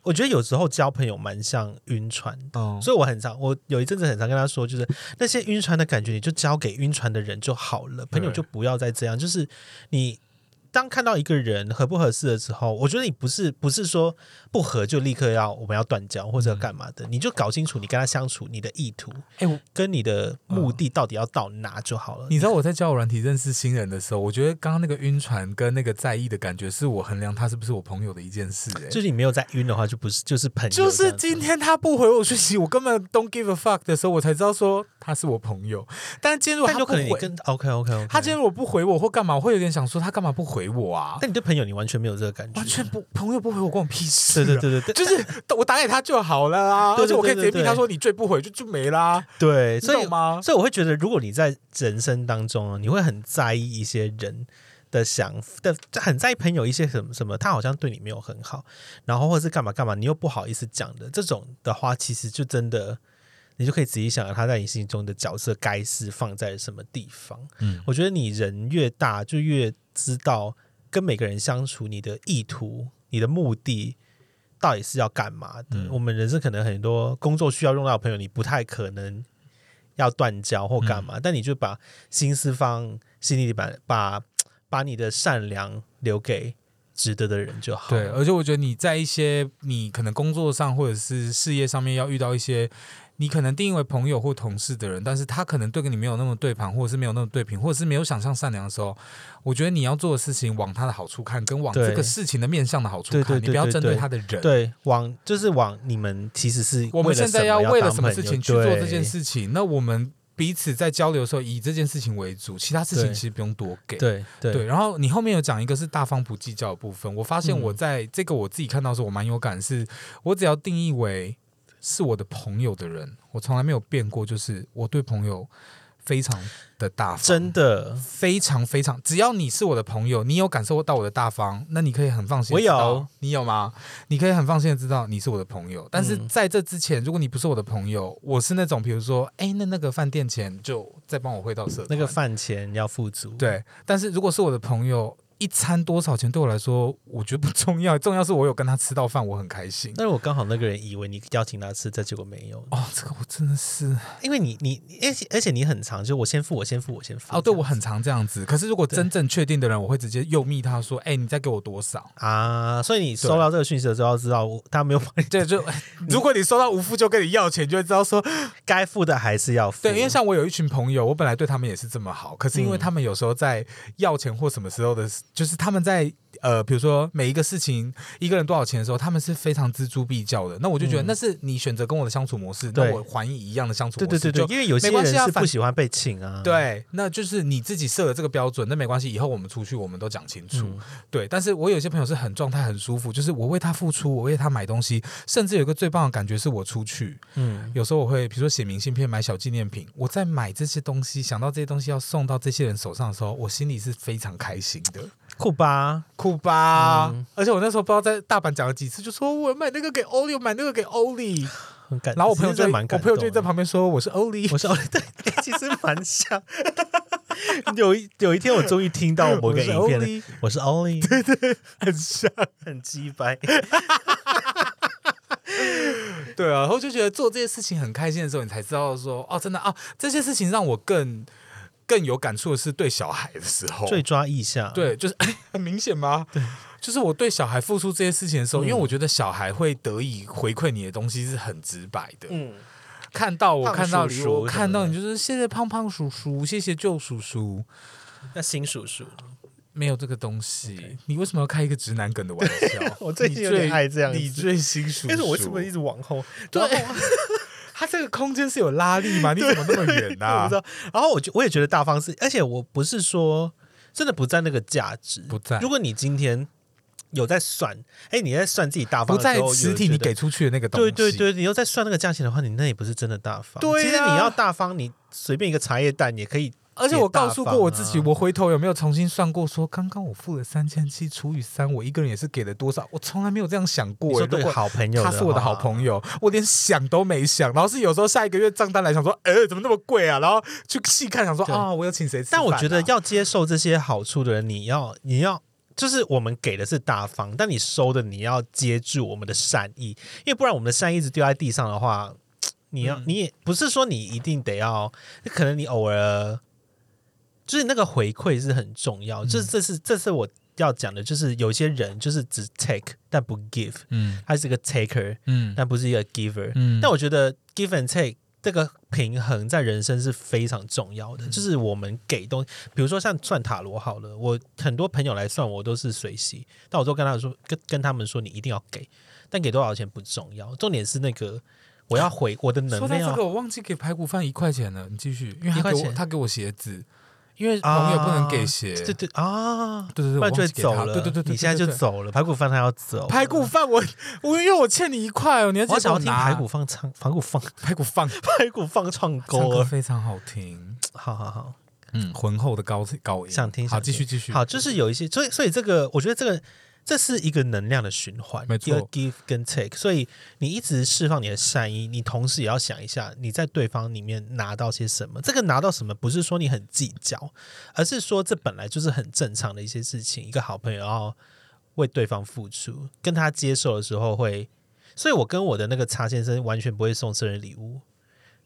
我觉得有时候交朋友蛮像晕船的，嗯，所以我很常，我有一阵子很常跟他说，就是那些晕船的感觉，你就交给晕船的人就好了，朋友就不要再这样。就是你当看到一个人合不合适的时候，我觉得你不是不是说不合就立刻要我们要断交或者要干嘛的，你就搞清楚你跟他相处你的意图哎、我跟你的目的到底要到哪就好了。你知道我在交友软体认识新人的时候，我觉得刚刚那个晕船跟那个在意的感觉，是我衡量他是不是我朋友的一件事、哎，就是你没有在晕的话，就不是就是朋友就是今天他不回我讯息，我根本 don't give a fuck 的时候，我才知道说他是我朋友。但今天如果他不回，可能你跟 OK OK OK，他今天如果不回我或干嘛，我会有点想说他干嘛不回我啊？但你对朋友你完全没有这个感觉，完全不朋友不回我关我屁事、对啊。对对对对，就是我打给他就好了啊，而且我可以直接对对逼他说你最不回就就没啦，对，所以吗？所以我会觉得，如果你在人生当中，你会很在意一些人的想的，很在意朋友一些什么什么，他好像对你没有很好，然后或者是干嘛干嘛，你又不好意思讲的，这种的话，其实就真的。你就可以仔细想想他在你心中的角色该是放在什么地方。嗯，我觉得你人越大，就越知道跟每个人相处，你的意图、你的目的到底是要干嘛的。嗯我们人生可能很多工作需要用到的朋友，你不太可能要断交或干嘛，但你就把心思放心里，把把把你的善良留给值得的人就好对，而且我觉得你在一些你可能工作上或者是事业上面要遇到一些你可能定义为朋友或同事的人，但是他可能对跟你没有那么对盘，或者是没有那么对平，或者是没有想象善良的时候，我觉得你要做的事情往他的好处看，跟往这个事情的面向的好处看，对对对你不要针对他的人。对，往就是往你们其实是我们现在要为了什么事情去做这件事情，那我们彼此在交流的时候以这件事情为主，其他事情其实不用多给。对然后你后面有讲一个是大方不计较的部分，我发现嗯我在这个我自己看到的时候，我蛮有感是，我只要定义为是我的朋友的人，我从来没有变过，就是我对朋友非常的大方，真的非常非常，只要你是我的朋友，你有感受到我的大方，那你可以很放心。我有，你有吗？你可以很放心的知道你是我的朋友。但是嗯在这之前，如果你不是我的朋友，我是那种比如说，哎，那那个饭店钱就再帮我汇到社那个饭钱要付足。对，但是如果是我的朋友，一餐多少钱对我来说，我觉得不重要，重要是我有跟他吃到饭，我很开心。但是我刚好那个人以为你邀请他吃，这结果没有，哦，这个我真的是因为你你而且而且你很长，就我先付，我先付，我先付。哦，对我很常这样子。可是如果真正确定的人，我会直接又密他说：“哎、你再给我多少啊，所以你收到这个讯息的时候，要知道他没有你？”对，就 如果你收到无付就跟你要钱，就会知道说，该付的还是要付。对，因为像我有一群朋友，我本来对他们也是这么好，可是因为嗯他们有时候在要钱或什么时候的，就是他们在呃，比如说每一个事情一个人多少钱的时候，他们是非常锱铢必较的。那我就觉得嗯那是你选择跟我的相处模式，那我还以一样的相处模式。对对对对，就因为有些人是不喜欢被请啊。对，那就是你自己设了这个标准，那没关系，以后我们出去我们都讲清楚。嗯对，但是我有些朋友是很状态很舒服，就是我为他付出，我为他买东西，甚至有一个最棒的感觉是我出去，嗯，有时候我会比如说写明信片、买小纪念品，我在买这些东西，想到这些东西要送到这些人手上的时候，我心里是非常开心的。酷吧？酷吧！嗯而且我那时候不知道在大阪讲了几次，就说我买那个给欧丽，我买那个给欧丽。很感。然后我朋友就其实真的蛮感我朋友就在旁边说我是欧丽，我说哦，对，其实蛮像。有一有一天，我终于听到某我是个影片了，欧丽，我是 Ollie，很像。很鸡掰。对啊，然后就觉得做这些事情很开心的时候，你才知道说哦，真的啊，这些事情让我更更有感触的是对小孩的时候，最抓意象，，对，就是 很明显吗？对，就是我对小孩付出这些事情的时候，嗯。因为我觉得小孩会得以回馈你的东西是很直白的。嗯，看到我看到你，叔看到你，就是谢谢胖胖叔叔，谢谢旧叔叔，那新叔叔，没有这个东西。你为什么要开一个直男梗的玩笑？我最近有点最爱这样子。你最新叔叔，但是我为什么一直往后？对他这个空间是有拉力吗？你怎么那么远啊呐、啊不知道。然后我就我也觉得大方是，而且我不是说真的不在那个价值，不在如果你今天有在算，哎，你在算自己大方不的时候，在实体你给出去的那个东西。对对对，你又在算那个价钱的话，你那也不是真的大方。对啊其实你要大方，你随便一个茶叶蛋也可以。而且我告诉过我自己，我回头有没有重新算过说刚刚我付了三千七除以三，我一个人也是给了多少？我从来没有这样想过、对好朋友，他是我的好朋友，我连想都没想。然后是有时候下一个月账单来，想说，呃，怎么那么贵啊？然后去细看，想说对啊，我有请谁吃饭啊、但我觉得要接受这些好处的人，你要你要。就是我们给的是大方，但你收的你要接住我们的善意，因为不然我们的善意一直丢在地上的话，你要、嗯你也不是说你一定得要，可能你偶尔就是那个回馈是很重要，就是这是这是我要讲的，就是有些人就是只 take 但不 give，嗯。他是一个 taker 嗯。但不是一个 giver，嗯。但我觉得 give and take 这个平衡在人生是非常重要的。就是我们给东比如说像算塔罗好了，我很多朋友来算我都是随喜，但我都跟他说，跟跟他们说你一定要给，但给多少钱不重要，重点是那个我要回我的能量说到这个，我忘记给排骨饭一块钱了，你继续，因为他给我一块钱他给我鞋子，因为朋友不能给鞋，对对啊，对对对，不然就会走了。对对对对，你现在就走了，排骨饭他要走，排骨饭我我因为我欠你一块哦，你要我记得想要听排骨饭唱，排骨饭排骨饭 排骨饭唱歌，非常好听，好好好。嗯，浑厚的高高音，想听好继续继续，好，就是有一些，所以所以这个，我觉得这个这是一个能量的循环，没错一个 give 跟 take，所以你一直释放你的善意，你同时也要想一下你在对方里面拿到些什么。这个拿到什么，不是说你很计较，而是说这本来就是很正常的一些事情。一个好朋友要为对方付出，跟他接受的时候会，所以我跟我的那个查先生完全不会送生日礼物。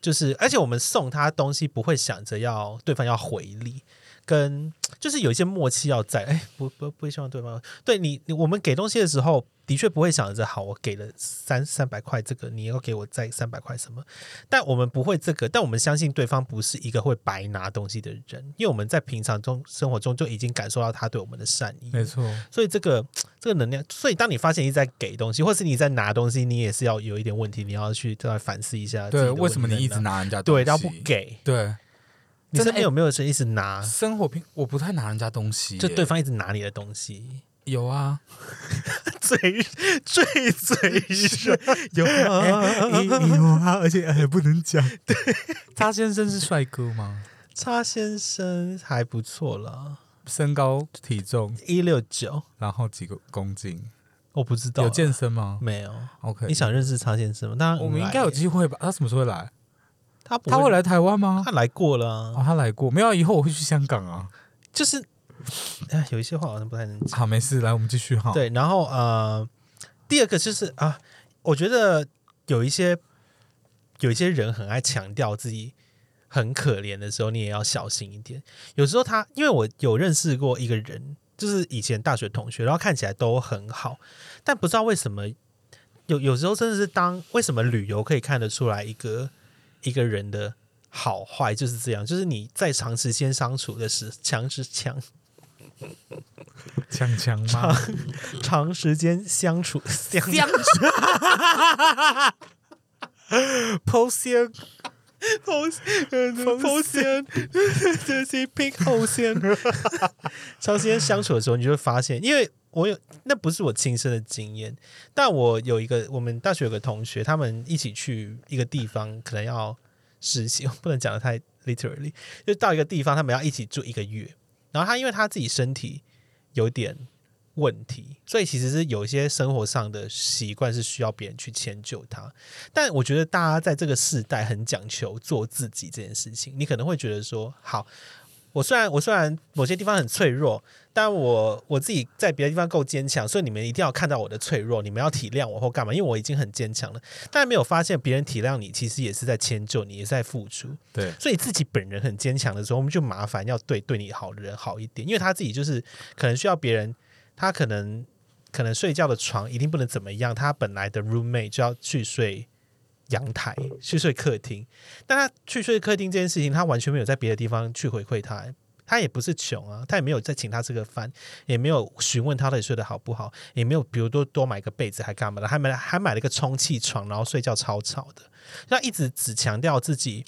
就是，而且我们送他东西不会想着要对方要回礼，跟 就是有一些默契要在，哎，不不不会希望对方对你，你我们给东西的时候，的确不会想着好，我给了三三百块，这个你要给我再三百块什么，但我们不会这个，但我们相信对方不是一个会白拿东西的人，因为我们在平常中生活中就已经感受到他对我们的善意，没错，所以这个这个能量，所以当你发现你在给东西，或是你在拿东西，你也是要有一点问题，你要去再反思一下对，为什么你一直？拿人家东对，西？然后不给，对，你身边有没有人一直拿？生活品我不太拿人家东西耶，就对方一直拿你的东西，有啊，嘴 最嘴是，有啊，有啊，而且还不能讲。对，叉先生是帅哥吗？叉先生还不错啦，身高体重，一六九，然后几个公斤？我不知道有健身吗没有？？OK，你想认识叉先生吗？当然，我们应该有机会吧？他什么时候会来？他不他会，来台湾吗？他来过了啊哦，他来过，没有啊，以后我会去香港啊。就是哎，有一些话好像不太能讲。好，没事，来我们继续哈。，对，然后呃，第二个就是啊，我觉得有一些有一些人很爱强调自己很可怜的时候，你也要小心一点。有时候他，因为我有认识过一个人，就是以前大学同学，然后看起来都很好，但不知道为什么有有时候真的是当为什么旅游可以看得出来一个一个人的好坏就是这样，就是你在长时间相处的时强是强。强强吗？长时间相处相香剖仙后后线，这 是拼后先。长时间相处的时候，你就会发现，因为我有那不是我亲身的经验，但我有一个我们大学有个同学，他们一起去一个地方，可能要实习，不能讲的太 literally，就到一个地方，他们要一起住一个月。然后他因为他自己身体有点问题，所以其实是有一些生活上的习惯是需要别人去迁就他。但我觉得大家在这个时代很讲求做自己这件事情，你可能会觉得说，好，我虽然我虽然某些地方很脆弱，但我我自己在别的地方够坚强，所以你们一定要看到我的脆弱，你们要体谅我或干嘛，因为我已经很坚强了。但没有发现别人体谅你，其实也是在迁就你，也是在付出。对，所以自己本人很坚强的时候，我们就麻烦要对对你好的人好一点，因为他自己就是可能需要别人，他可能可能睡觉的床一定不能怎么样，他本来的 roommate 就要去睡阳台，去睡客厅，但他去睡客厅这件事情，他完全没有在别的地方去回馈他。他也不是穷啊，他也没有再请他吃个饭，也没有询问他到底睡得好不好，也没有比如多多买个被子还干嘛的，还买还买了个充气床，然后睡觉超吵的，他一直只强调自己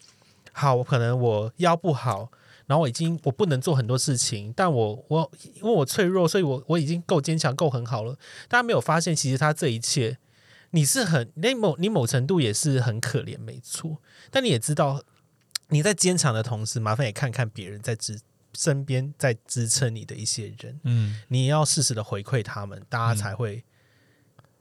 好，我可能我腰不好，然后我已经我不能做很多事情，但我我因为我脆弱，所以我我已经够坚强，够很好了。大家没有发现，其实他这一切，你是很你某你某程度也是很可怜，没错。但你也知道，你在坚强的同时，麻烦也看看别人在支身边在支撑你的一些人，嗯，你也要适时的回馈他们，大家才会。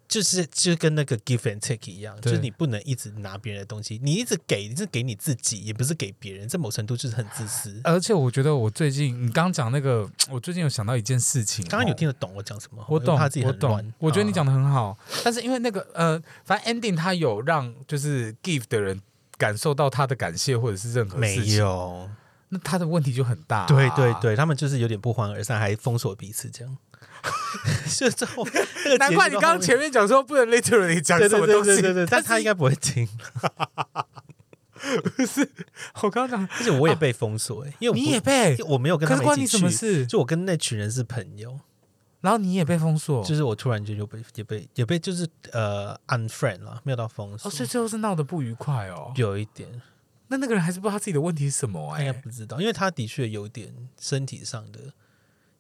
就是就跟那个 give and take 一样，就是你不能一直拿别人的东西，你一直给，你是给你自己，也不是给别人，在某程度就是很自私。而且我觉得我最近你刚刚讲那个，我最近有想到一件事情哦，刚刚有听得懂我讲什么？我懂，他自己我懂。。我觉得你啊讲的很好，但是因为那个呃，反正 ending 他有让就是 give 的人感受到他的感谢或者是任何没事情，有，那他的问题就很大、啊。对对，对，他们就是有点不欢而散，还封锁彼此这样。就最后难怪你刚刚前面讲说不能 literally 讲什么东西，对对对，但他应该不会听，不是我刚刚讲而且我也被封锁哎，因为你也被，我没有跟他们一起可是关你什么，事？就我跟那群人是朋友，然后你也被封锁，就是我突然间就被也被也被就是呃 unfriend 了，没有到封锁。哦，，所以最后是闹得不愉快哦。有一点那那个人还是不知道他自己的问题是什么他应该、不知道，因为他的确有点身体上的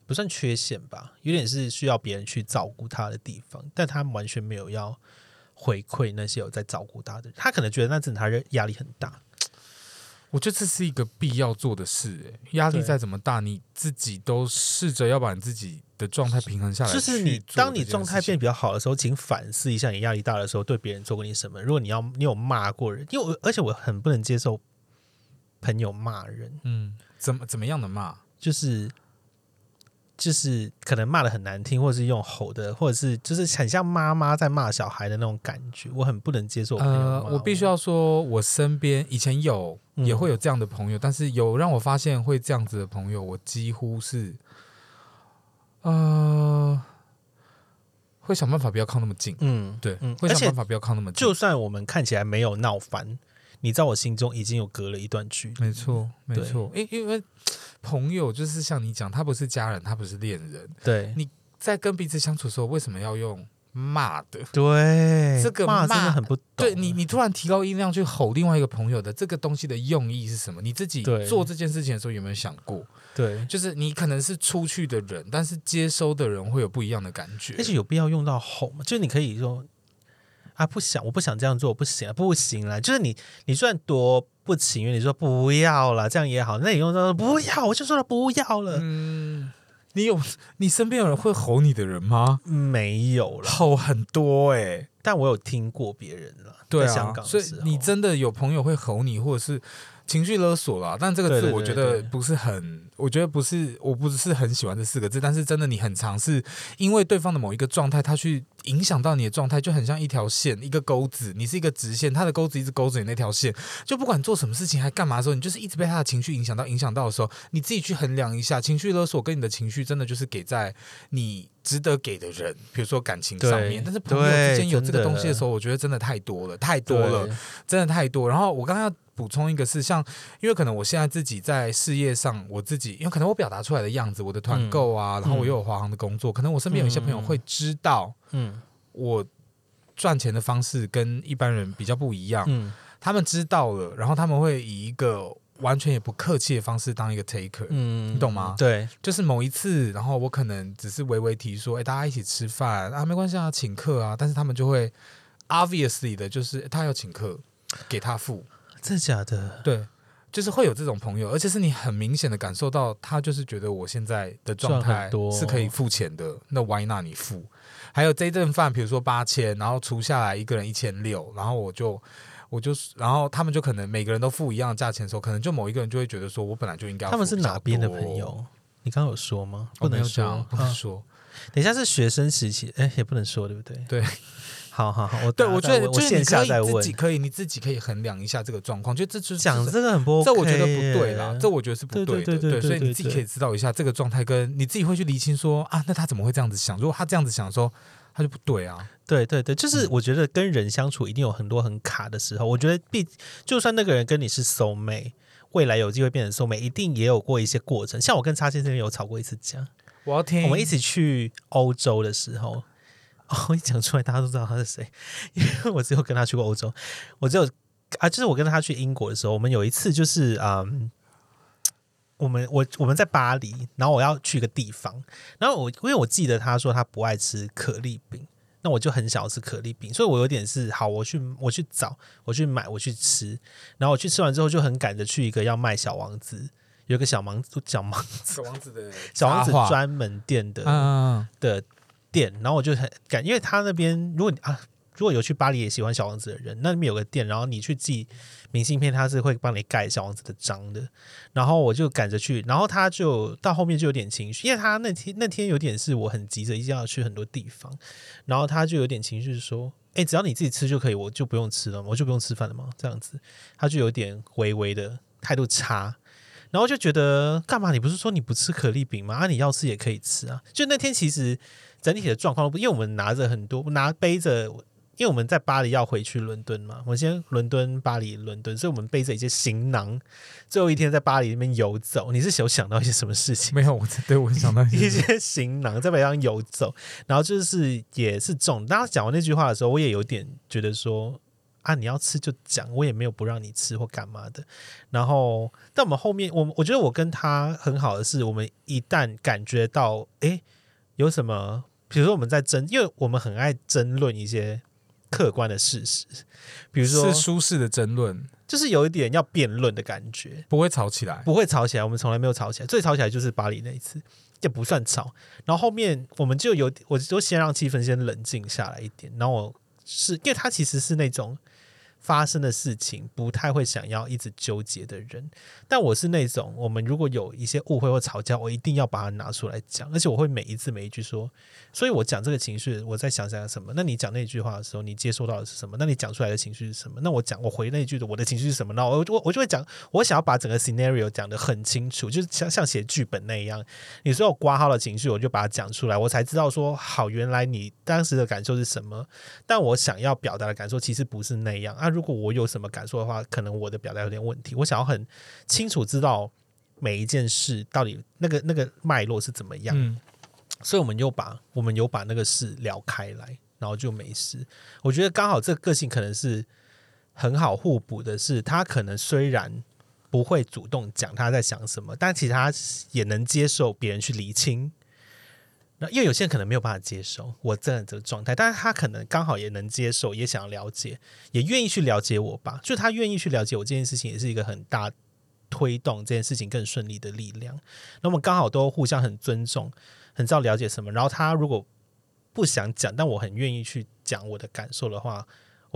不算缺陷吧，有点是需要别人去照顾他的地方，但他完全没有要回馈那些有在照顾他的，他可能觉得那阵他压力很大，我觉得这是一个必要做的事、诶，压力再怎么大，你自己都试着要把你自己的状态平衡下来。就是你当你状态变比较好的时候，请反思一下你压力大的时候对别人做过你什么。如果你要你有骂过人，因为我而且我很不能接受朋友骂人，嗯，怎么怎么样的骂？就是就是可能骂的很难听，或者是用吼的，或者是就是很像妈妈在骂小孩的那种感觉，我很不能接受呃，我。必须要说，我身边以前有嗯也会有这样的朋友，但是有让我发现会这样子的朋友，我几乎是呃会想办法不要靠那么近，嗯对，嗯会想办法不要靠那么近，就算我们看起来没有闹翻，你在我心中已经有隔了一段距离。没错，没错，因因为朋友就是像你讲，他不是家人，他不是恋人，对你在跟彼此相处的时候，为什么要用骂的？对，这个骂真的很不懂。对你，你突然提高音量去吼另外一个朋友的这个东西的用意是什么？你自己做这件事情的时候有没有想过？对，就是你可能是出去的人，但是接收的人会有不一样的感觉。但是有必要用到吼吗？就是你可以说啊，不想，我不想这样做，不行啊，不行啦。就是你，你虽然多不情愿，你说不要了，这样也好，那你用说不要，我就说了不要了，嗯，你有你身边有人会吼你的人吗？没有了。吼很多哎、但我有听过别人了，对在香啊，所以你真的有朋友会吼你，或者是情绪勒索啦，但这个字我觉得不是很，我觉得不是，我不是很喜欢这四个字，但是真的你很尝试，因为对方的某一个状态，他去影响到你的状态，就很像一条线，一个钩子，你是一个直线，他的钩子一直勾着你那条线，就不管做什么事情还干嘛的时候，你就是一直被他的情绪影响到，影响到的时候，你自己去衡量一下，情绪勒索跟你的情绪真的就是给在你值得给的人，比如说感情上面，但是朋友之间有这个东西的时候，我觉得真的太多了，太多了。真的太多。然后我刚刚要补充一个是像，因为可能我现在自己在事业上，我自己因为可能我表达出来的样子，我的团购啊，然后我又有华航的工作，可能我身边有一些朋友会知道嗯。我赚钱的方式跟一般人比较不一样，嗯。他们知道了，然后他们会以一个完全也不客气的方式当一个 taker。嗯，你懂吗？对，就是某一次，然后我可能只是微微提说，哎，大家一起吃饭啊，没关系啊，请客啊，但是他们就会 obviously 的，就是诶他要请客，给他付，真的假的？对，就是会有这种朋友，而且是你很明显的感受到，他就是觉得我现在的状态是可以付钱的，那 why not 你付？还有这一顿饭，比如说八千，然后除下来一个人一千六，然后我就。我就，然后他们就可能每个人都付一样的价钱的时候，可能就某一个人就会觉得说，我本来就应该他们是哪边的朋？友？你刚刚有说吗？不能说不能啊说。等一下是学生时期，哎，也不能说，对不对？对，好好好，我对，我觉得就是你可以自己，可以你自己可以衡量一下这个状况，就这就是讲这个很不 OK，这我觉得不对啦耶，这我觉得是不对对的，对所以你自己可以知道一下这个状态，跟你自己会去厘清说啊，那他怎么会这样子想？如果他这样子想说，他就不对啊。对对对，嗯就是我觉得跟人相处一定有很多很卡的时候。我觉得必就算那个人跟你是 soul mate，未来有机会变成 soul mate，一定也有过一些过程。像我跟叉先生有吵过一次架，我要听我们一起去欧洲的时候，哦，一讲出来大家都知道他是谁，因 为我只有跟他去过欧洲，我只有啊，就是我跟他去英国的时候，我们有一次就是嗯。我们我我们在巴黎，然后我要去一个地方，然后我因为我记得他说他不爱吃可丽饼，那我就很想要吃可丽饼，所以我有点是好，我去我去找，我去买，我去吃，然后我去吃完之后就很赶着去一个要卖小王子，有个小王子小王小王子的小王子专门店的嗯，的店，然后我就很感，因为他那边如果啊，如果有去巴黎也喜欢小王子的人，那边有个店，然后你去寄明信片，他是会帮你盖小王子的章的。然后我就赶着去，然后他就到后面就有点情绪，因为他那天那天有点是我很急着一定要去很多地方，然后他就有点情绪说。哎，只要你自己吃就可以，我就不用吃了，我就不用吃饭了吗？这样子，他就有点微微的态度差，然后就觉得干嘛？你不是说你不吃可丽饼吗？啊，你要吃也可以吃啊。就那天其实整体的状况不，因为我们拿着很多拿背着，因为我们在巴黎要回去伦敦嘛，我们先伦敦、巴黎、伦敦，所以我们背着一些行囊，最后一天在巴黎那边游走。你是有想到一些什么事情？没有，我对我想到一些 行囊在北上游走，然后就是也是重。当他讲完那句话的时候，我也有点觉得说啊，你要吃就讲，我也没有不让你吃或干嘛的。然后，但我们后面，我我觉得我跟他很好的是，我们一旦感觉到哎有什么，比如说我们在争，因为我们很爱争论一些客观的事实，比如说是舒适的争论，就是有一点要辩论的感觉。不会吵起来。不会吵起来，我们从来没有吵起来，最吵起来就是巴黎那一次，也不算吵。然后后面我们就有，我就先让气氛先冷静下来一点。然后我是因为他其实是那种发生的事情不太会想要一直纠结的人，但我是那种我们如果有一些误会或吵架，我一定要把它拿出来讲，而且我会每一字每一句说。所以我讲这个情绪，我在想想什么？那你讲那句话的时候，你接收到的是什么？那你讲出来的情绪是什么？那我讲我回那句的我的情绪是什么？那我我我就会讲，我想要把整个 scenario 讲得很清楚，就是像像写剧本那样。你所有挂号的情绪，我就把它讲出来，我才知道说好，原来你当时的感受是什么。但我想要表达的感受其实不是那样啊。如果我有什么感受的话，可能我的表达有点问题。我想要很清楚知道每一件事到底那个那个脉络是怎么样。嗯，所以我们又把我们有把那个事聊开来，然后就没事。我觉得刚好这个个性可能是很好互补的是，他可能虽然不会主动讲他在想什么，但其实他也能接受别人去厘清。那因为有些人可能没有办法接受我这样的状态，但是他可能刚好也能接受，也想要了解，也愿意去了解我吧。就他愿意去了解我这件事情，也是一个很大推动这件事情更顺利的力量。那我们刚好都互相很尊重，很知道了解什么。然后他如果不想讲，但我很愿意去讲我的感受的话，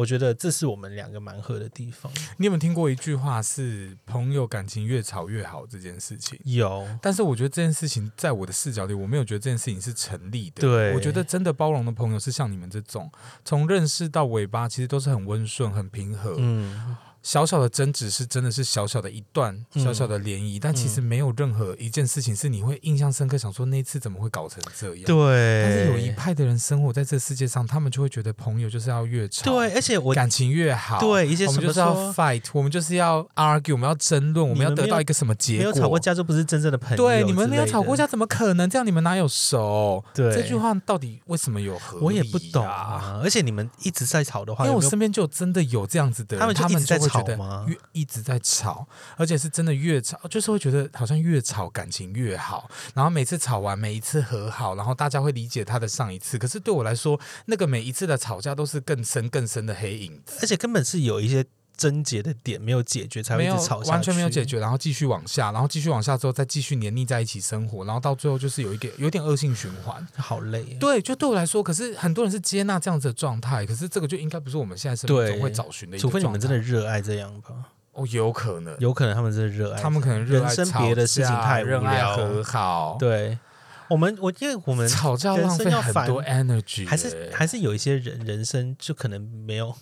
我我觉得这是我们两个蛮合的地方。你有没有听过一句话是“朋友感情越吵越好”这件事情？有，但是我觉得这件事情在我的视角里，我没有觉得这件事情是成立的。对我觉得真的包容的朋友是像你们这种，从认识到尾巴，其实都是很温顺、很平和。嗯，小小的争执是真的是小小的一段、嗯小小的涟漪，但其实没有任何一件事情是你会印象深刻，想说那一次怎么会搞成这样。对。但是有一派的人生活在这世界上，他们就会觉得朋友就是要越吵，对，而且我感情越好，对一些什么我们就是要 fight，我们就是要 argue，我们要争论，我们要得到一个什么结果。没有吵过架就不是真正的朋友。对，你们没有吵过架，，怎么可能？这样你们哪有熟？对这句话到底为什么有合理、我也不懂。啊。而且你们一直在吵的话，因为我身边就真的有这样子的人，他们就一直在会觉吗越一直在吵，而且是真的越吵，就是会觉得好像越吵感情越好，然后每次吵完每一次和好，然后大家会理解他的上一次。可是对我来说，那个每一次的吵架都是更深更深的黑影子。而且根本是有一些症结的点没有解决，才会吵下去，完全没有解。决，然后继续往下，然后继续往下之后再继续黏腻在一起生活，然后到最后就是有一个有点恶性循环。好累耶。对，就对我来说，可是很多人是接纳这样子的状态，可是这个就应该不是我们现在生活中会找寻的一个除非你们真的热爱这样吧，哦，有可能，有可能他们真的热爱，他们可能热爱人生别的事情太无热爱聊。和好，，对，我们我因为我们吵架浪费很多 energy，还是欸还是有一些人人生就可能没有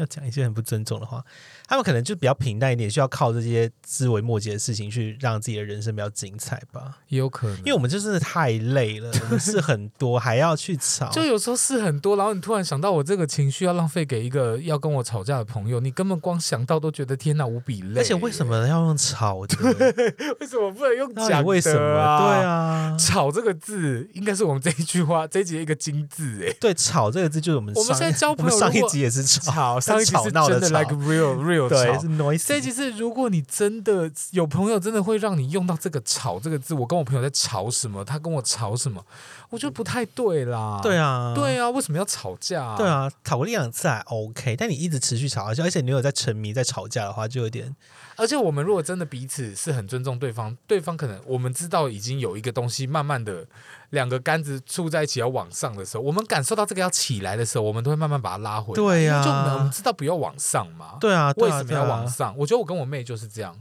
要讲一些很不尊重的话，他们可能就比较平淡一点，需要靠这些枝微末节的事情去让自己的人生比较精彩吧。也有可能，因为我们就真的太累了，我们事很多，还要去吵，就有时候事很多，然后你突然想到我这个情绪要浪费给一个要跟我吵架的朋友，你根本光想到都觉得天哪无比累。而且为什么要用吵的？为什么不能用 讲为什么？对啊，啊，吵这个字应该是我们这一句话这一集的一个金字哎。对“吵”这个字就是我们上我们现在交我朋友上一集也是吵，吵，上一集吵是真的闹的吵 like real real 对，吵是。一集是，如果你真的有朋友真的会让你用到这个“吵”这个字，我跟我朋友在吵什么，他跟我吵什么，我觉得不太对啦。对啊，对啊，为什么要吵架、对，啊，吵过一两次还 OK，但你一直持续吵而且你有在沉迷在吵架的话，就有点而且我们如果真的彼此是很尊重对方，对方可能我们知道已经有一个东西慢慢的两个杆子触在一起要往上的时候，我们感受到这个要起来的时候，我们都会慢慢把它拉回来。对呀因为就我们知道不要往上嘛。对啊，对啊为什么要往上？我觉得我跟我妹就是这样，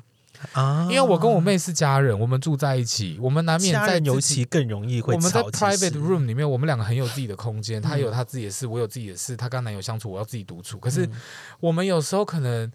啊？因为我跟我妹是家人，我们住在一起，我们难免在尤其更容易会我们在 private room 里面，我们两个很有自己的空间，她嗯有她自己的事，我有自己的事，她跟男友相处，我要自己独处。可是嗯我们有时候可能。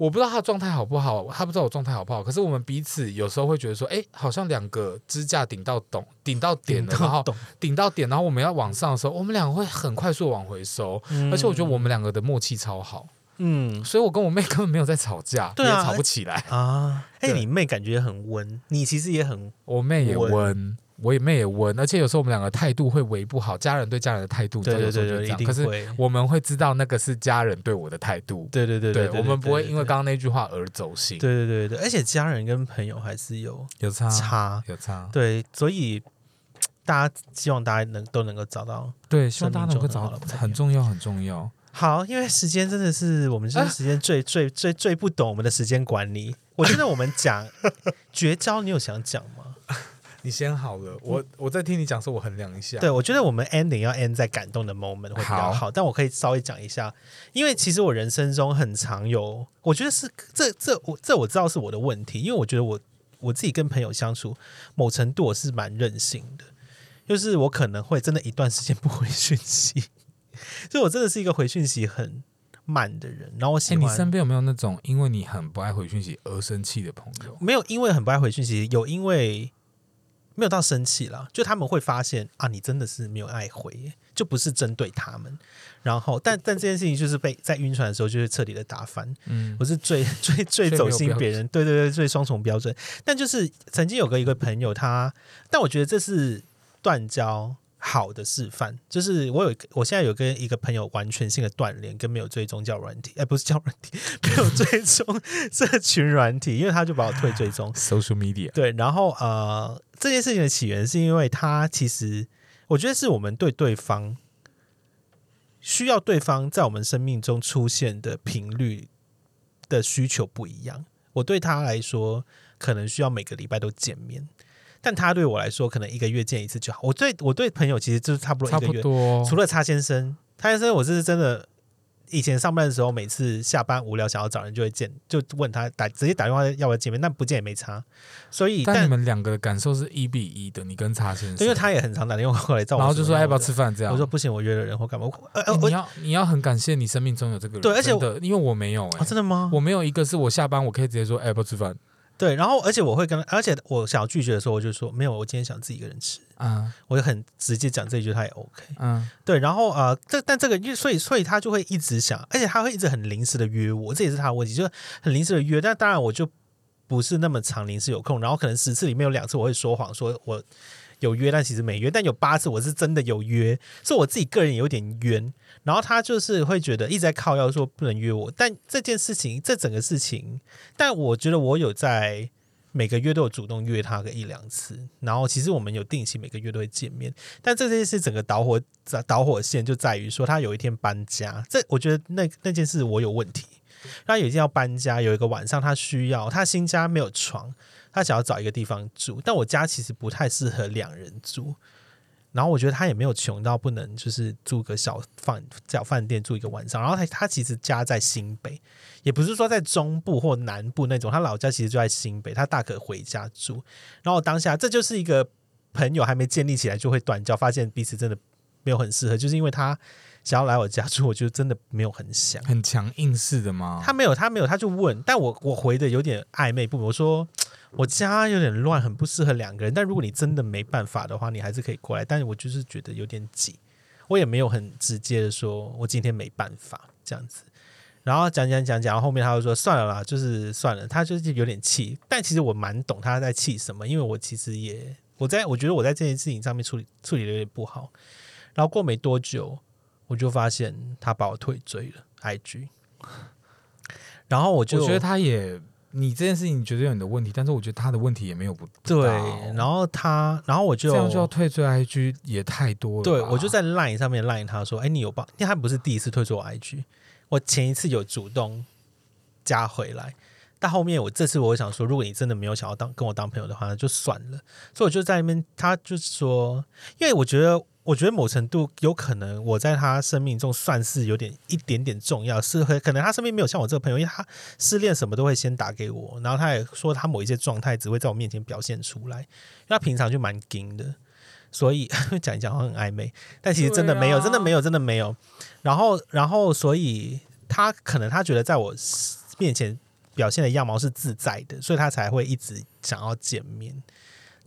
我不知道她的状态好不好，她不知道我状态好不好。可是我们彼此有时候会觉得说，哎，好像两个支架顶到懂，顶到点了，然后，顶到点，然后我们要往上的时候，我们两个会很快速往回收。嗯而且我觉得我们两个的默契超好，嗯。所以我跟我妹根本没有在吵架，对啊也吵不起来。啊，哎，对你妹感觉很温，你其实也很我妹也温。温，我也妹也温，而且有时候我们两个态度会维不好，家人对家人的态度，对对对对，一有时候就这样。可是定会，我们会知道那个是家人对我的态度，对对对对对，我们不会因为刚刚那句话而走心，对对对对，而且家人跟朋友还是有有差差，有差，对，所以大家希望大家能都能够找到对，希望大家能够找生命中很好的朋友。很重要很重要。好，因为时间真的是我们这时间最、最最最不懂我们的时间管理。我觉得我们讲绝招，你有想讲吗？你先好了，我我在听你讲说，我衡量一下。对，我觉得我们 ending 要 end 在感动的 moment 会比较好，好但我可以稍微讲一下，因为其实我人生中很常有，我觉得是这这我这我知道是我的问题，因为我觉得我我自己跟朋友相处，某程度我是蛮任性的，就是我可能会真的一段时间不回讯息，就我真的是一个回讯息很慢的人，然后我喜。你身边有没有那种因为你很不爱回讯息而生气的朋友？没有因为很不爱回讯息，有因为没有到生气啦，就他们会发现啊，你真的是没有爱回，就不是针对他们。然后，但但这件事情就是被在晕船的时候，就是彻底的打翻。嗯我是最最最走心别人，对对对，最双重标准。但就是曾经有个一个朋友他，但我觉得这是断交好的示范。就是我有我现在有跟一个朋友完全性的断联，跟没有追踪叫软体，哎、不是叫软体，没有追踪社 群软体，因为他就把我退追踪。social media，对，然后呃，这件事情的起源是因为他其实，我觉得是我们对对方需要对方在我们生命中出现的频率的需求不一样。我对他来说，可能需要每个礼拜都见面，但他对我来说，可能一个月见一次就好。我对我对朋友其实就是差不多差不一个月，多。除了叉先生，叉先生我这是真的以前上班的时候，每次下班无聊想要找人，就会见，就问他打直接打电话要不要见面，但不见也没差。所以，但但你们两个的感受是一比一的，你跟叉先生，因为他也很常打电话过来找我，然后就说要不要吃。饭这样。我说不行，我约了人或干嘛。呃欸呃，你要你要很感谢你生命中有这个人，对而且因为我没有哎、哦，真的吗？我没有一个是我下班我可以直接说哎要不要吃饭对，然后而且我会跟，而且我想要拒绝的时候，我就说没有，我今天想自己一个人吃，啊我就很直接讲这一句，他也 OK。嗯对，然后呃，这但这个，因为所以所以他就会一直想，而且他会一直很临时的约我，这也是他的问题，就是很临时的约。但当然我就不是那么常临时有空，然后可能十次里面有两次我会说谎，说我有约，但其实没约，但有八次我是真的有约，是我自己个人有点冤。然后他就是会觉得一直在靠要说不能约我，但这件事情，这整个事情，但我觉得我有在。每个月都有主动约他个一两次，然后其实我们有定期每个月都会见面，但这件事整个导火导火线就在于说他有一天搬家，这我觉得那那件事我有问题。他有一天要搬家，有一个晚上他需要他新家没有床，他想要找一个地方住，但我家其实不太适合两人住。然后我觉得他也没有穷到不能就是住个小饭小饭店住一个晚上。然后他他其实家在新北，也不是说在中部或南部那种，他老家其实就在新北，他大可回家住。然后当下这就是一个朋友还没建立起来就会断交，发现彼此真的没有很适合，就是因为他想要来我家住，我就真的没有很想。很强硬式的吗？他没有，他没有，他就问，但我我回的有点暧昧不明。我说我家有点乱，很不适合两个人。但如果你真的没办法的话，你还是可以过来。但是我就是觉得有点挤，我也没有很直接的说我今天没办法这样子。然后讲讲讲讲，后后面他就说算了啦，就是算了。他就是有点气，但其实我蛮懂他在气什么，因为我其实也我在我觉得我在这件事情上面处理处理的有点不好。然后过没多久，我就发现他把我退追了 IG，然后我就我觉得他也，你这件事情你觉得有你的问题，但是我觉得他的问题也没有不不对然后他，然后我就这样就要退出 IG 也太多了。对我就在 Line 上面 Line 他说，哎，你有帮？因为他不是第一次退出我 IG，我前一次有主动加回来，但后面我这次我想说，如果你真的没有想要当跟我当朋友的话，那就算了。所以我就在那边，他就是说，因为我觉得。我觉得某程度有可能我在他生命中算是有点一点点重要，是会可能他身边没有像我这个朋友，因为他失恋什么都会先打给我，然后他也说他某一些状态只会在我面前表现出来，因为他平常就蛮硬的，所以 讲一讲好像很暧昧，但其实真的没有，啊真的没有，真的没有。然后，然后，所以他可能他觉得在我面前表现的样貌是自在的，所以他才会一直想要见面。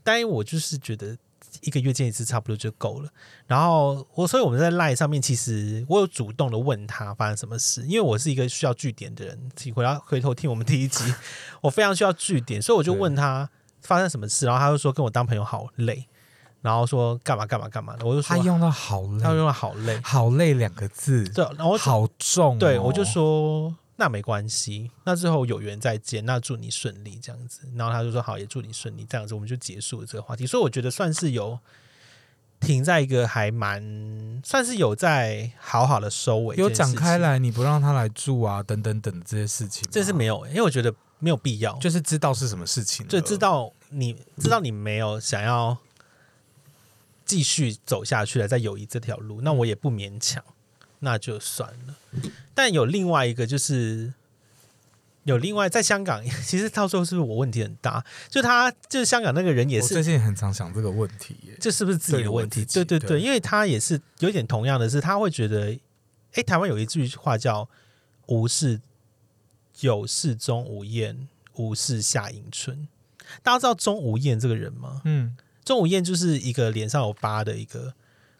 但我就是觉得一个月见一次差不多就够了。然后我，所以我们在 Line 上面，其实我有主动的问他发生什么事，因为我是一个需要据点的人。请回到回头听我们第一集，我非常需要据点，所以我就问他发生什么事，然后他就说跟我当朋友好累，然后说干嘛干嘛干嘛的，我就说他用了好累，他用了好累，好累两个字，对，然后我好重哦。对我就说那没关系，那之后有缘再见，那祝你顺利这样子。然后他就说好，也祝你顺利这样子，我们就结束了这个话题。所以我觉得算是有停在一个还蛮算是有在好好的收尾，有展开，来，你不让他来住啊，等等等这些事情，这是没有、因为我觉得没有必要，就是知道是什么事情，就知道你知道你没有想要继续走下去了，在友谊这条路，那我也不勉强，那就算了。但有另外一个就是。有另外在香港，其实到时候是不是我问题很大？就他就是香港那个人也是，我最近很常想这个问题耶，这是不是自己的问题？对对，对因为他也是有点同样的是，他会觉得，哎，台湾有一句话叫“无事有事钟无艳，无事夏迎春”。大家知道钟无艳这个人吗？嗯，钟无艳就是一个脸上有疤的一个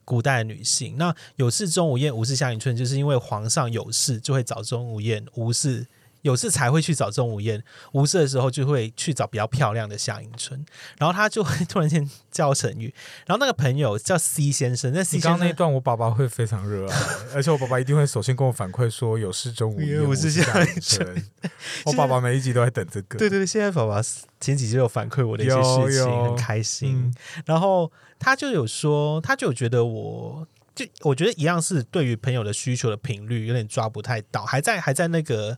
古代女性。那有事钟无艳，无事夏迎春，就是因为皇上有事就会找钟无艳，无事有事才会去找钟无艳，无事的时候就会去找比较漂亮的夏迎春。然后他就会突然间叫成语，然后那个朋友叫 C 先生，那 C 你先生那一段，我爸爸会非常热爱，而且我爸爸一定会首先跟我反馈说有事中午夜，我是下下雨晨。我爸爸每一集都在等这个，对对对，现在爸爸前几集有反馈我的一些有事情，很开心。嗯然后他就有说，他就有觉得我，就我觉得一样是对于朋友的需求的频率有点抓不太到，还在还在那个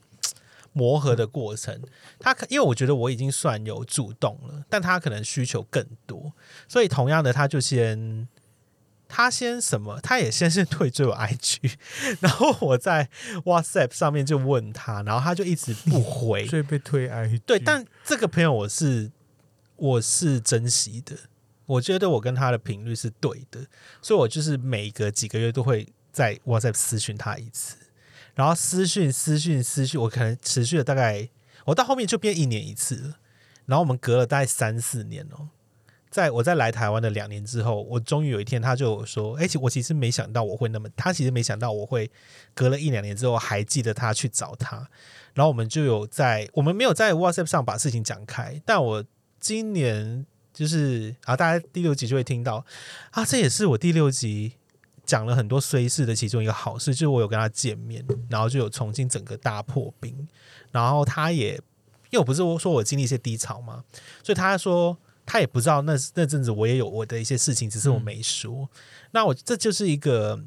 磨合的过程。他可因为我觉得我已经算有主动了，但他可能需求更多，所以同样的，他就先他先什么？他也先是退追我 IG，然后我在 WhatsApp 上面就问他，然后他就一直不回。所以被推 IG。对，但这个朋友我是我是珍惜的，我觉得我跟他的频率是对的，所以我就是每隔几个月都会在 WhatsApp 私讯他一次，然后私讯私讯私讯，我可能持续了大概，我到后面就变一年一次了，然后我们隔了大概三四年哦。在我在来台湾的两年之后，我终于有一天，他就说：“哎、其我其实没想到我会那么，他其实没想到我会隔了一两年之后还记得他去找他。”然后我们就有在，我们没有在 WhatsApp 上把事情讲开，但我今年就是啊，大家第六集就会听到啊，这也是我第六集讲了很多衰事的其中一个好事，就是我有跟他见面，然后就有重新整个大破冰，然后他也因为我不是说我经历一些低潮嘛，所以他说他也不知道那那阵子我也有我的一些事情，只是我没说。那我这就是一个，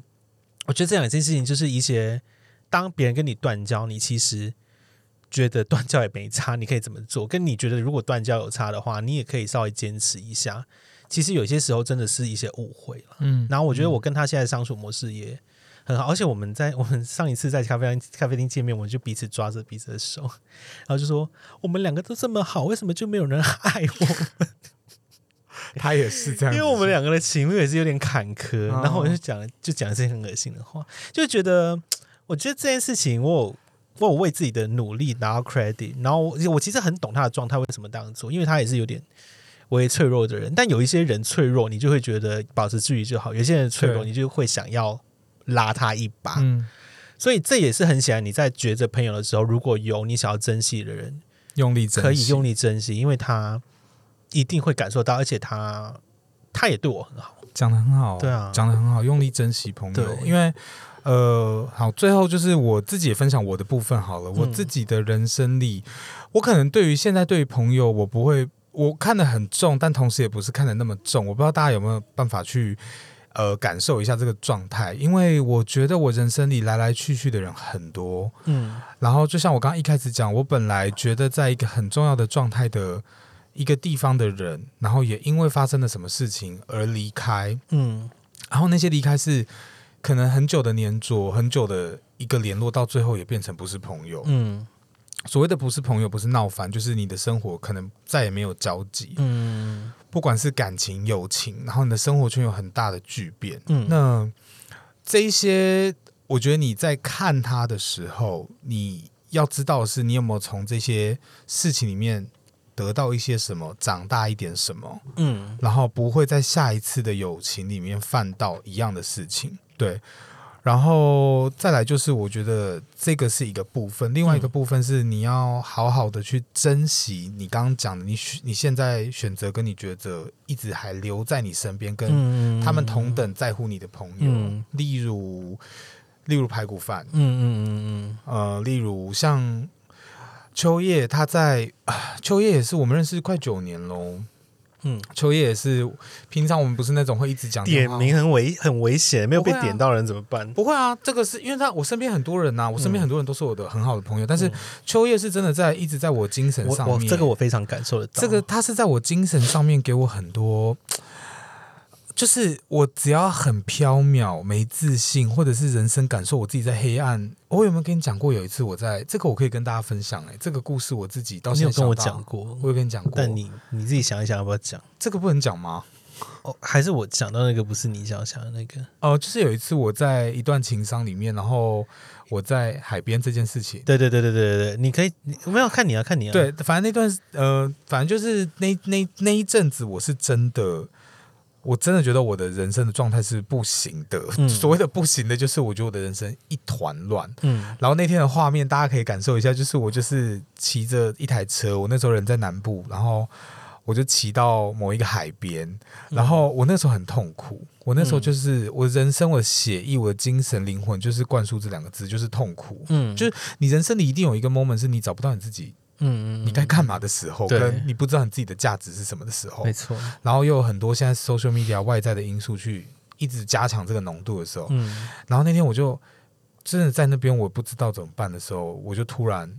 我觉得这两件事情就是一些，当别人跟你断交，你其实觉得断交也没差，你可以怎么做？跟你觉得如果断交有差的话，你也可以稍微坚持一下。其实有些时候真的是一些误会了。嗯，然后我觉得我跟他现在相处模式也很好，而且我们在 我们上一次在咖啡厅咖啡厅见面，我们就彼此抓着彼此的手，然后就说我们两个都这么好，为什么就没有人爱我？他也是这样，因为我们两个的情路也是有点坎坷，哦然后我就讲了就讲了这些很恶心的话，就觉得我觉得这件事情我有我有为自己的努力拿到 credit，然后我我其实很懂他的状态为什么这样做，因为他也是有点微脆弱的人，但有一些人脆弱，你就会觉得保持距离就好；有些人脆弱，你就会想要拉他一把。嗯，所以这也是很显然，你在抉择朋友的时候，如果有你想要珍惜的人，用力珍惜可以用力珍惜，因为他一定会感受到，而且他他也对我很好。讲的很好，对啊讲的很好，用力珍惜朋友，因为。呃，好，最后就是我自己也分享我的部分好了。我嗯自己的人生里，我可能对于现在对于朋友，我不会，我看得很重，但同时也不是看得那么重。我不知道大家有没有办法去呃感受一下这个状态，因为我觉得我人生里来来去去的人很多，嗯然后就像我刚刚一开始讲，我本来觉得在一个很重要的状态的一个地方的人，然后也因为发生了什么事情而离开，嗯然后那些离开是可能很久的粘着，很久的一个联络，到最后也变成不是朋友。嗯所谓的不是朋友，不是闹翻，就是你的生活可能再也没有交集，嗯。不管是感情、友情，然后你的生活圈有很大的巨变。嗯。那这一些，我觉得你在看他的时候，你要知道的是，你有没有从这些事情里面得到一些什么，长大一点什么，嗯。然后不会在下一次的友情里面犯到一样的事情。对，然后再来就是，我觉得这个是一个部分，另外一个部分是你要好好的去珍惜你刚刚讲的，你选你现在选择跟你抉择一直还留在你身边，跟嗯他们同等在乎你的朋友，嗯。例如例如排骨饭，嗯嗯嗯嗯。呃，例如像秋叶，他在啊，秋叶也是我们认识快九年喽。嗯，秋叶也是，平常我们不是那种会一直讲点名很危很危险，没有被点到人怎么办？不会啊，这个是因为他我身边很多人呐、我身边很多人都是我的很好的朋友，但是嗯。秋叶是真的在一直在我精神上面，我这个我非常感受得到。这个他是在我精神上面给我很多，就是我只要很飘渺、没自信，或者是人生感受我自己在黑暗。我有没有跟你讲过？有一次我在这个我可以跟大家分享哎、这个故事我自己到你有跟我讲过，我有跟你讲过，但你你自己想一想要不要讲？这个不能讲吗？哦，还是我讲到那个不是你想想的那个？哦、就是有一次我在一段情商里面，然后我在海边这件事情。对对对对对对对，你可以，你没有看你啊，看你啊。，对，反正那段呃，反正就是那那那一阵子，我是真的，我真的觉得我的人生的状态是不行的。嗯 所谓的不行的，就是我觉得我的人生一团乱。嗯然后那天的画面，大家可以感受一下，就是我就是骑着一台车，我那时候人在南部，然后我就骑到某一个海边，然后我那时候很痛苦，我那时候就是我人生、我的血液、我的精神、灵魂，就是灌输这两个字，就是痛苦。嗯，就是你人生里一定有一个 moment 是你找不到你自己嗯嗯，你该干嘛的时候，对。跟你不知道你自己的价值是什么的时候没，错。然后又有很多现在 social media 外在的因素去一直加强这个浓度的时候，嗯。然后那天我就真的在那边我不知道怎么办的时候，我就突然，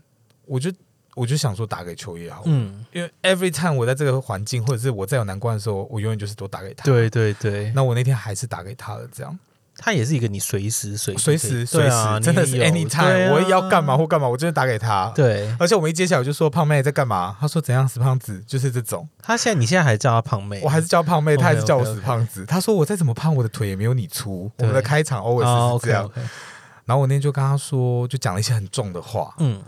我就我就想说打给秋叶好了，嗯，因为 every time 我在这个环境，或者是我在有难关的时候，我永远就是都打给他。，对对对，那我那天还是打给他了，这样他也是一个你随时随地随时随啊时真的是 anytime，、我要干嘛或干嘛，我就是打给他。对而且我们一接起来我就说胖妹在干嘛？他说怎样死胖子，就是这种。他现在你现在还叫他胖妹，我还是叫胖妹，他还是叫我死胖子。他说我再怎么胖，我的腿也没有你粗。我们的对开场 always 这样。然后我那天就跟他说，就讲了一些很重的话，嗯，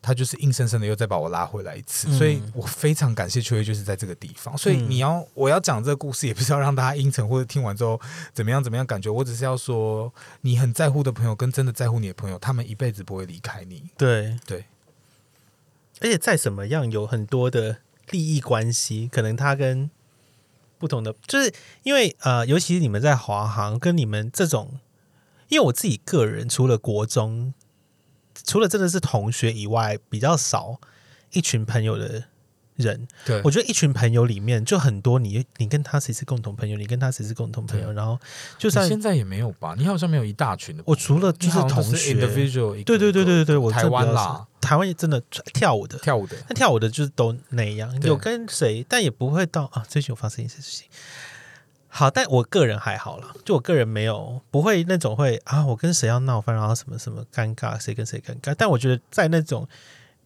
他就是硬生生的又再把我拉回来一次，嗯。所以我非常感谢秋月，就是在这个地方。所以嗯你要我要讲这个故事，也不是要让大家阴沉或者听完之后怎么样怎么样感觉，我只是要说，你很在乎的朋友跟真的在乎你的朋友，他们一辈子不会离开你。对。对，而且再怎么样有很多的利益关系，可能他跟不同的，就是因为呃，尤其是你们在华航跟你们这种，因为我自己个人除了国中，除了真的是同学以外，比较少一群朋友的人。对我觉得一群朋友里面就很多你，你跟他谁是共同朋友，你跟他谁是共同朋友，然后就你算现在也没有吧？你好像没有一大群的朋友，我除了就是同学对对对对对，我台湾啦，台湾也真的跳舞的，跳舞的，那跳舞的就是都那样，有跟谁，但也不会到啊。最近有发生一些事情，好，但我个人还好啦，就我个人没有不会那种会啊，我跟谁要闹翻，然后什么什么尴尬，谁跟谁尴尬。但我觉得在那种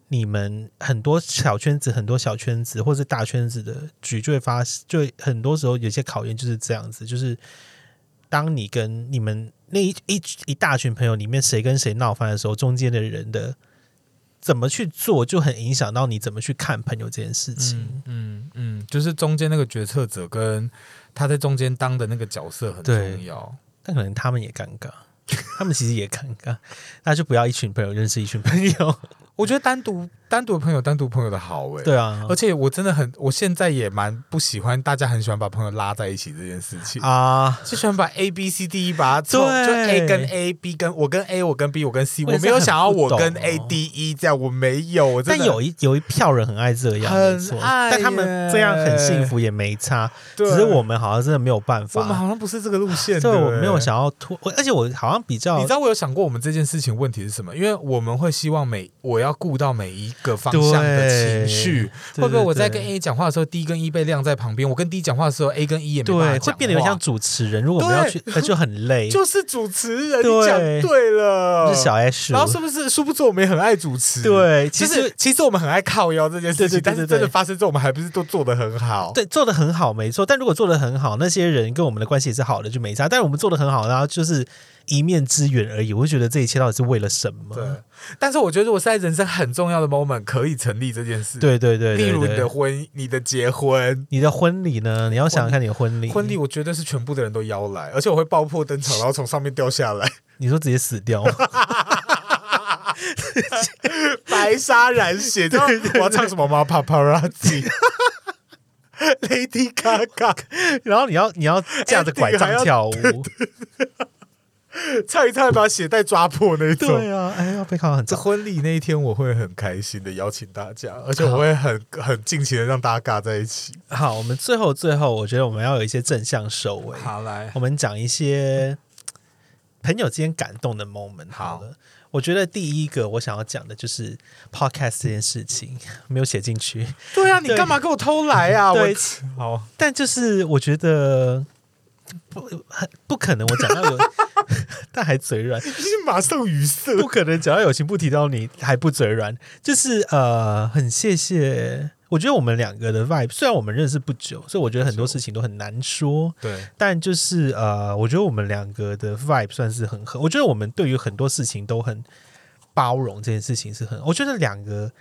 你们很多小圈子、很多小圈子或是大圈子的局，就会发，就很多时候有些考验就是这样子，就是当你跟你们那一一一大群朋友里面谁跟谁闹翻的时候，中间的人的。怎么去做，就很影响到你怎么去看朋友这件事情。嗯嗯，就是中间那个决策者跟他在中间当的那个角色很重要。但可能他们也尴尬，他们其实也尴尬，那就不要一群朋友认识一群朋友。我觉得单独单独的朋友单独朋友的好哎、对啊。而，且我真的很，我现在也蛮不喜欢大家很喜欢把朋友拉在一起这件事情，啊，就喜欢把 A B C D 把它凑，就 A 跟 A B 跟我跟 A 我跟 B 我跟 C，我没有想要我跟 A D E 这样，我没有，但有一有一票人很爱这样，很爱但他们这样很幸福也没差，对。只是我们好像真的没有办法。我们。好像不是这个路线的、对，我没有欸想要突，我而且我好像比较你知道我有想过我们这件事情问题是什么？因为我们会希望每我要顾到每一个方向的情绪，对会不会我在跟 A 讲话的时候，D 跟 E 被晾在旁边？我跟 D 讲话的时候，A 跟 E 也没办法对，会变得有点像主持人。如果我们要去，那就很累，就是主持人，你讲对了，是小 S。然后是不是？殊不知我们也很爱主持，，对，其其实实其实我们很爱靠腰这件事情，但是真的发生之后，我们还不是都做的很好？对，做的很好，没错。但如果做的很好，那些人跟我们的关系也是好的，就没差。但是我们做的很好，然后就是一面之缘而已。我就觉得这一切到底是为了什么？对，但是我觉得我是在人生很重要的 moment 可以成立这件事，，对对对对例如你的婚、你的结婚。你的婚礼呢？你要想想看你的婚礼，婚礼，我绝对是全部的人都邀来，而且我会爆破登场，然后从上面掉下来，你说直接死掉吗？白纱染血。知道我要唱什么吗？Paparazzi。Lady Gaga 然后你要你要架着拐杖跳舞，唱一唱把鞋带抓破那种。对啊，哎呀被看到很这。婚礼那一天，我会很开心的邀请大家，而且我会很 很尽情的让大家尬在一起。好，我们最后最后，我觉得我们要有一些正向收尾。好来我们讲一些朋友之间感动的 moment 好了。我觉得第一个我想要讲的就是 podcast 这件事情，没有写进去，对啊，你干嘛给我偷来啊？对我好，但就是我觉得不不可能，我讲到有，但还嘴软，是马上语塞。不可能讲到友情不提到你还不嘴软，就是呃，很谢谢。我觉得我们两个的 vibe，虽然我们认识不久，所以我觉得很多事情都很难说。对，但就是呃，我觉得我们两个的 vibe 算是很合。我觉得我们对于很多事情都很包容，这件事情是很。我觉得两个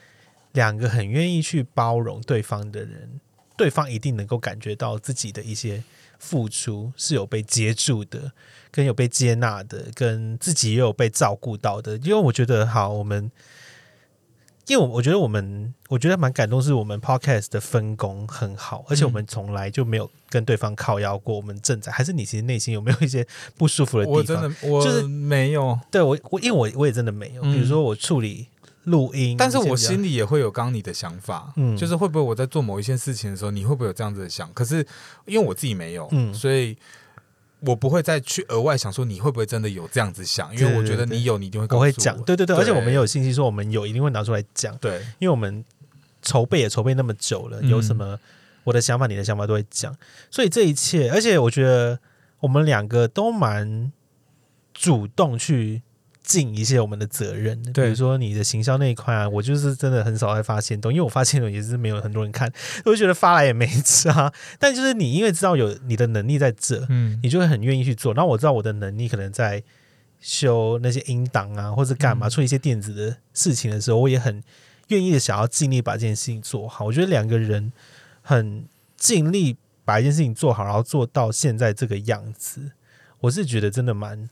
两个很愿意去包容对方的人，对方一定能够感觉到自己的一些付出是有被接住的，跟有被接纳的，跟自己也有被照顾到的。因为我觉得，好，我们。因为我我觉得我们我觉得蛮感动，是我们 podcast 的分工很好，而且我们从来就没有跟对方靠腰过。我们正在还是你其实内心有没有一些不舒服的地方？我真的我就是没有，对我我因为我我也真的没有，嗯比如说我处理录音，但是我心里也会有刚刚你的想法，嗯。就是会不会我在做某一件事情的时候，你会不会有这样子的想？可是因为我自己没有，嗯。所以我不会再去额外想说你会不会真的有这样子想，因为我觉得你有，你一定会我。会讲，对对对，而且我们也有有信息说我们有，一定会拿出来讲，对，因为我们筹备也筹备那么久了，嗯。有什么我的想法、你的想法都会讲，所以这一切，而且我觉得我们两个都蛮主动去尽一些我们的责任。的，比如说你的行销那一块啊，我就是真的很少会发现动，因为我发现动也是没有很多人看，我就觉得发来也没差，但就是你因为知道有你的能力在这，嗯。你就会很愿意去做。然后我知道我的能力可能在修那些音档啊，或者干嘛、嗯。处理一些电子的事情的时候，我也很愿意的想要尽力把这件事情做好。我觉得两个人很尽力把一件事情做好，然后做到现在这个样子，我是觉得真的蛮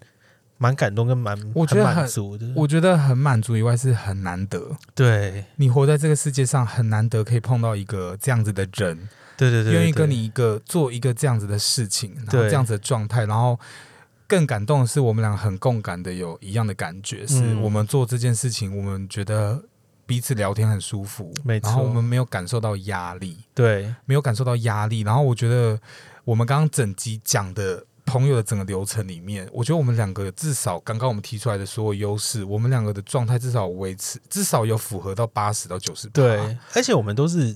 蛮感动跟蛮我觉得很满足的。我觉得很满足以外是很难得，对。你活在这个世界上很难得可以碰到一个这样子的人，对对对，愿意跟你一个做一个这样子的事情，然后这样子的状态，然后更感动的是我们俩很共感的有一样的感觉，是嗯我们做这件事情，我们觉得彼此聊天很舒服，没错。然后我们没有感受到压力，对。没有感受到压力，然后我觉得我们刚刚整集讲的。朋友的整个流程里面，我觉得我们两个至少刚刚我们提出来的所有优势，我们两个的状态至少维持，至少有符合到八十到九十。对，而且我们都是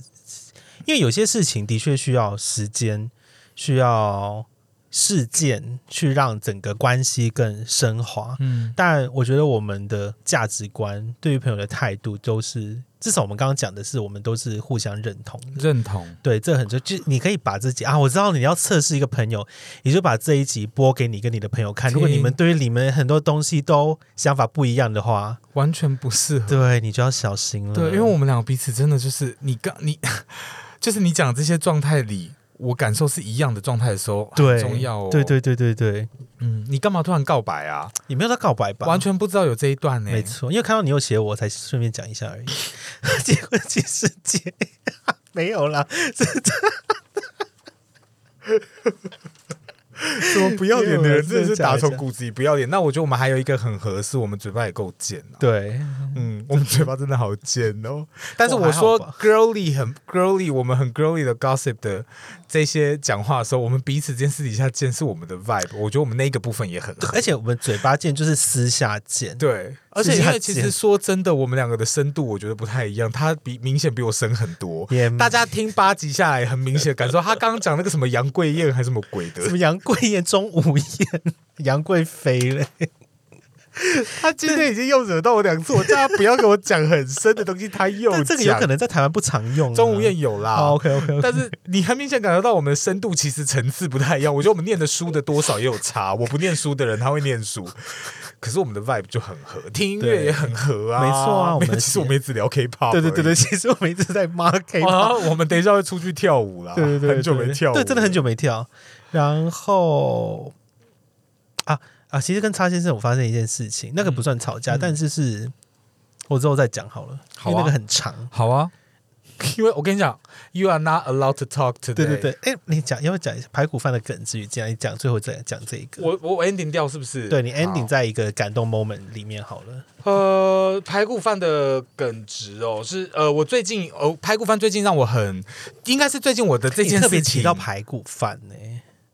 因为有些事情的确需要时间，需要事件去让整个关系更升华。嗯，但我觉得我们的价值观对于朋友的态度都是，至少我们刚刚讲的是，我们都是互相认同的。认同。对，这很重就你可以把自己啊，我知道你要测试一个朋友，你就把这一集播给你跟你的朋友看。如果你们对于你们很多东西都想法不一样的话，完全不适合。对你就要小心了。对，因为我们两个彼此真的就是你刚你 就是你讲这些状态里，我感受是一样的状态的时候，对很重要哦。对，对对对对，嗯，你干嘛突然告白啊？你没有在告白吧？完全不知道有这一段呢、没错，因为看到你有写我，才顺便讲一下而已。结婚纪世界 没有啦，这 什么不要脸的人，真的是打从骨子里不要脸。那我觉得我们还有一个很合适，我们嘴巴也够贱啊。对 嗯，我们嘴巴真的好贱哦。但是我我说 girly 很 girly，我们很 girly 的 gossip 的这些讲话的时候，我们彼此间私底下见是我们的 vibe。我觉得我们那个部分也很合。而且我们嘴巴贱就是私下贱，对，而且因为其实说真的，我们两个的深度我觉得不太一样，他比明显比我深很多。大家听八集下来，很明显感受他刚刚讲那个什么杨贵燕还是什么鬼的。什，么杨贵燕、钟无艳、杨贵妃嘞，他今天已经又惹到我两次，我叫他不要跟我讲很深的东西，他又这个有可能在台湾不常用、啊。钟无艳有啦。，OK OK，但是你很明显感觉到我们的深度其实层次不太一样。我觉得我们念的书的多少也有差。我不念书的人他会念书，可是我们的 vibe 就很合，听音乐也很合啊。没错啊我们 其实我们一直聊 K-pop，对对对对，其实我们一直在 mark K 啊，我们等一下会出去跳舞啦。对对对，很久没跳舞，对，真的很久。没跳。然后啊啊，其实跟叉先生我发生一件事情，那个不算吵架，嗯但是是我之后再讲好了，好啊因为那个很长。好啊，因为我跟你讲，You are not allowed to talk today。对对对，哎，你讲要不要讲一下排骨饭的梗之语？这样你讲，最后再讲这一个。我我 ending 掉是不是？对你 ending 在一个感动 moment 里面好了。呃，排骨饭的耿直哦，是呃，我最近哦，排骨饭最近让我很，应该是最近我的这件你特别事情提到排骨饭呢、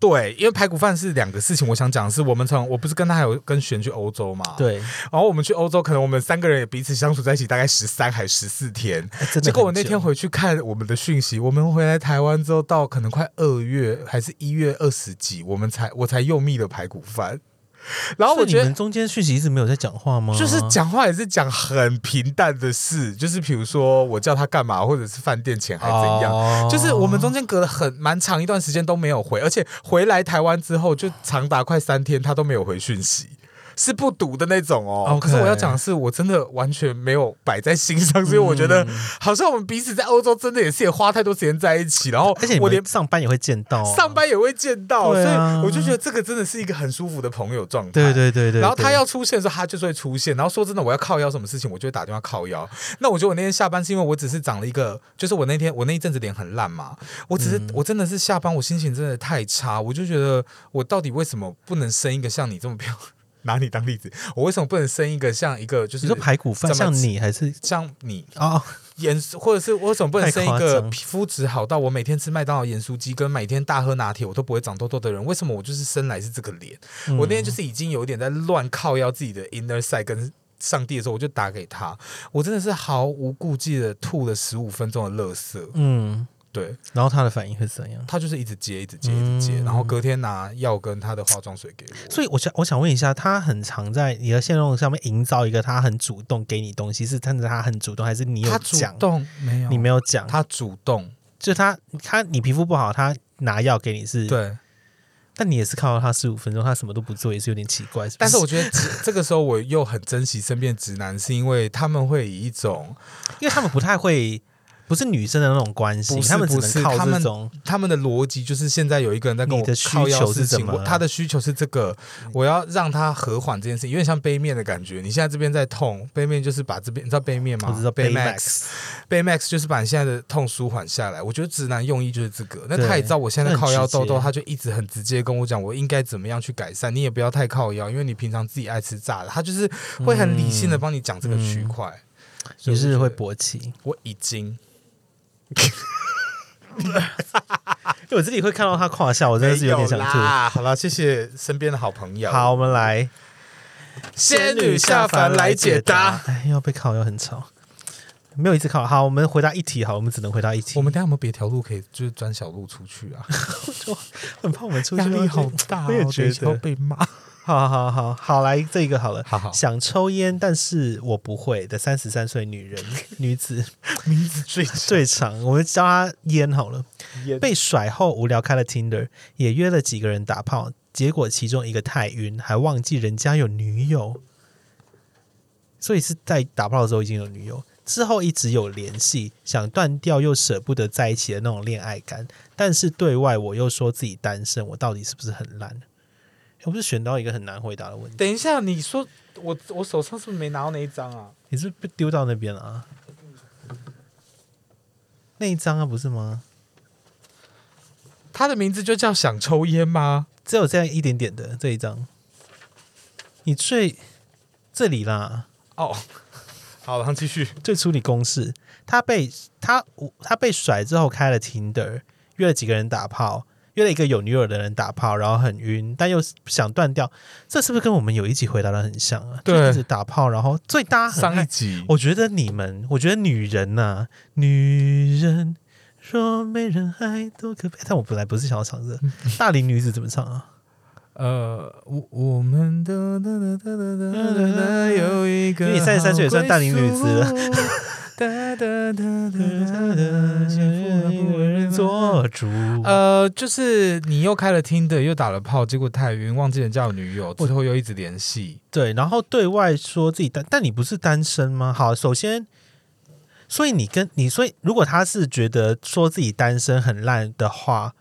对，因为排骨饭是两个事情，我想讲的是，我们从我不是跟他还有跟璇去欧洲嘛，，对，然后我们去欧洲，可能我们三个人也彼此相处在一起大概十三还十四天。结果我那天回去看我们的讯息，我们回来台湾之后，到可能快二月还是一月二十几，我们才我才又密了排骨饭，然后我觉得你们中间讯息一直没有在讲话吗？就是讲话也是讲很平淡的事，就是比如说我叫他干嘛，或者是饭店钱还怎样。哦就是我们中间隔了很蛮长一段时间都没有回，而且回来台湾之后就长达快三天，他都没有回讯息，是不读的那种哦。可是我要讲的是，我真的完全没有摆在心上，所以我觉得嗯好像我们彼此在欧洲真的也是也花太多时间在一起，然后而且我连上班也会见到、啊，上班也会见到，啊所以我就觉得这个真的是一个很舒服的朋友状态。对对对然后他要出现的时候，他就是会出现。然后说真的，我要靠腰什么事情，我就会打电话靠腰。那我觉得我那天下班是因为我只是长了一个，就是我那天我那一阵子脸很烂嘛，我只是、嗯我真的是下班我心情真的太差，我就觉得我到底为什么不能生一个像你这么漂拿你当例子，我为什么不能生一个像一个就是你说排骨饭像你还是像你哦？盐，或者是我为什么不能生一个皮肤质好到我每天吃麦当劳盐酥鸡跟每天大喝拿铁我都不会长痘痘的人？为什么我就是生来是这个脸？嗯我那天就是已经有一点在乱靠腰自己的 inner side 跟上帝的时候，我就打给他，我真的是毫无顾忌的吐了十五分钟的垃圾。嗯，对然后他的反应会怎样？他就是一直接，一直接，一直接，嗯然后隔天拿药跟他的化妆水给我。所以我想我想问一下，他很常在你的线路上面营造一个他很主动给你东西，是真的他很主动，还是你有他主讲？动没有？你没有讲，他主动就他他你皮肤不好，他拿药给你是，对，但你也是靠到他十五分钟，他什么都不做，也是有点奇怪。但是我觉得直这个时候我又很珍惜身边的直男，是因为他们会以一种因为他们不太会，不是女生的那种关系，他们只不能靠是他们这种。他们的逻辑就是现在有一个人在跟我的需靠要求是事情，他的需求是这个，我要让他和缓这件事情，有点像杯面的感觉。你现在这边在痛，杯面就是把这边，你知道杯面吗？我知道杯 max，杯 max 就是把你现在的痛舒缓下来。我觉得直男用意就是这个，那他也知道我现在靠腰痘痘，他就一直很直接跟我讲我应该怎么样去改善。你也不要太靠腰，因为你平常自己爱吃炸的，他就是会很理性的帮你讲这个区块。你是会勃起，我已经因 为我自己会看到他胯下，我真的是有点想吐。啦。好了，谢谢身边的好朋友。好，我们来仙女下凡来解答。。哎，要被考又很吵，没有一次考。好，我们回答一题，好，我们只能回答一题。我们等下有没有别条路可以，就是钻小路出去啊？很怕我们出去压力好大、哦，我也觉得被骂。好好好好，来这个好了。好好，想抽烟，但是我不会的三十三岁女人 女子名字最最长，我们叫她烟好了。被甩后无聊开了 Tinder，也约了几个人打炮，结果其中一个太晕，还忘记人家有女友，所以是在打炮的时候已经有女友，之后一直有联系，想断掉又舍不得在一起的那种恋爱感，但是对外我又说自己单身，我到底是不是很烂？我不是选到一个很难回答的问题，等一下，你说我我手上是不是没拿到那一张啊？你是不是被丢到那边了啊？那一张啊，不是吗？他的名字就叫想抽烟吗？只有这样一点点的这一张，你最这里啦，哦，好，然后继续。最初你公式，他被他他被甩之后开了 Tinder，约了几个人打炮，约了一个有女友的人打炮，然后很晕，但又想断掉，这是不是跟我们有一集回答的很像啊？对。就一直打炮，然后最大家很爱，上一集。我觉得你们，我觉得女人呐、女人若没人爱多可悲，但我本来不是想要唱这个。大龄女子怎么唱啊？呃，我我们的有一个，因为你三十三岁也算大龄女子了哒哒哒哒哒哒，幸福而不为人做。做主。呃，就是你又开了听的，又打了炮，结果太晕，忘记人家有女友，之后又一直联系。对，然后对外说自己单，但你不是单身吗？好，首先，所以你跟你，所以如果他是觉得说自己单身很烂的话，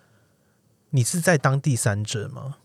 你是在当第三者吗？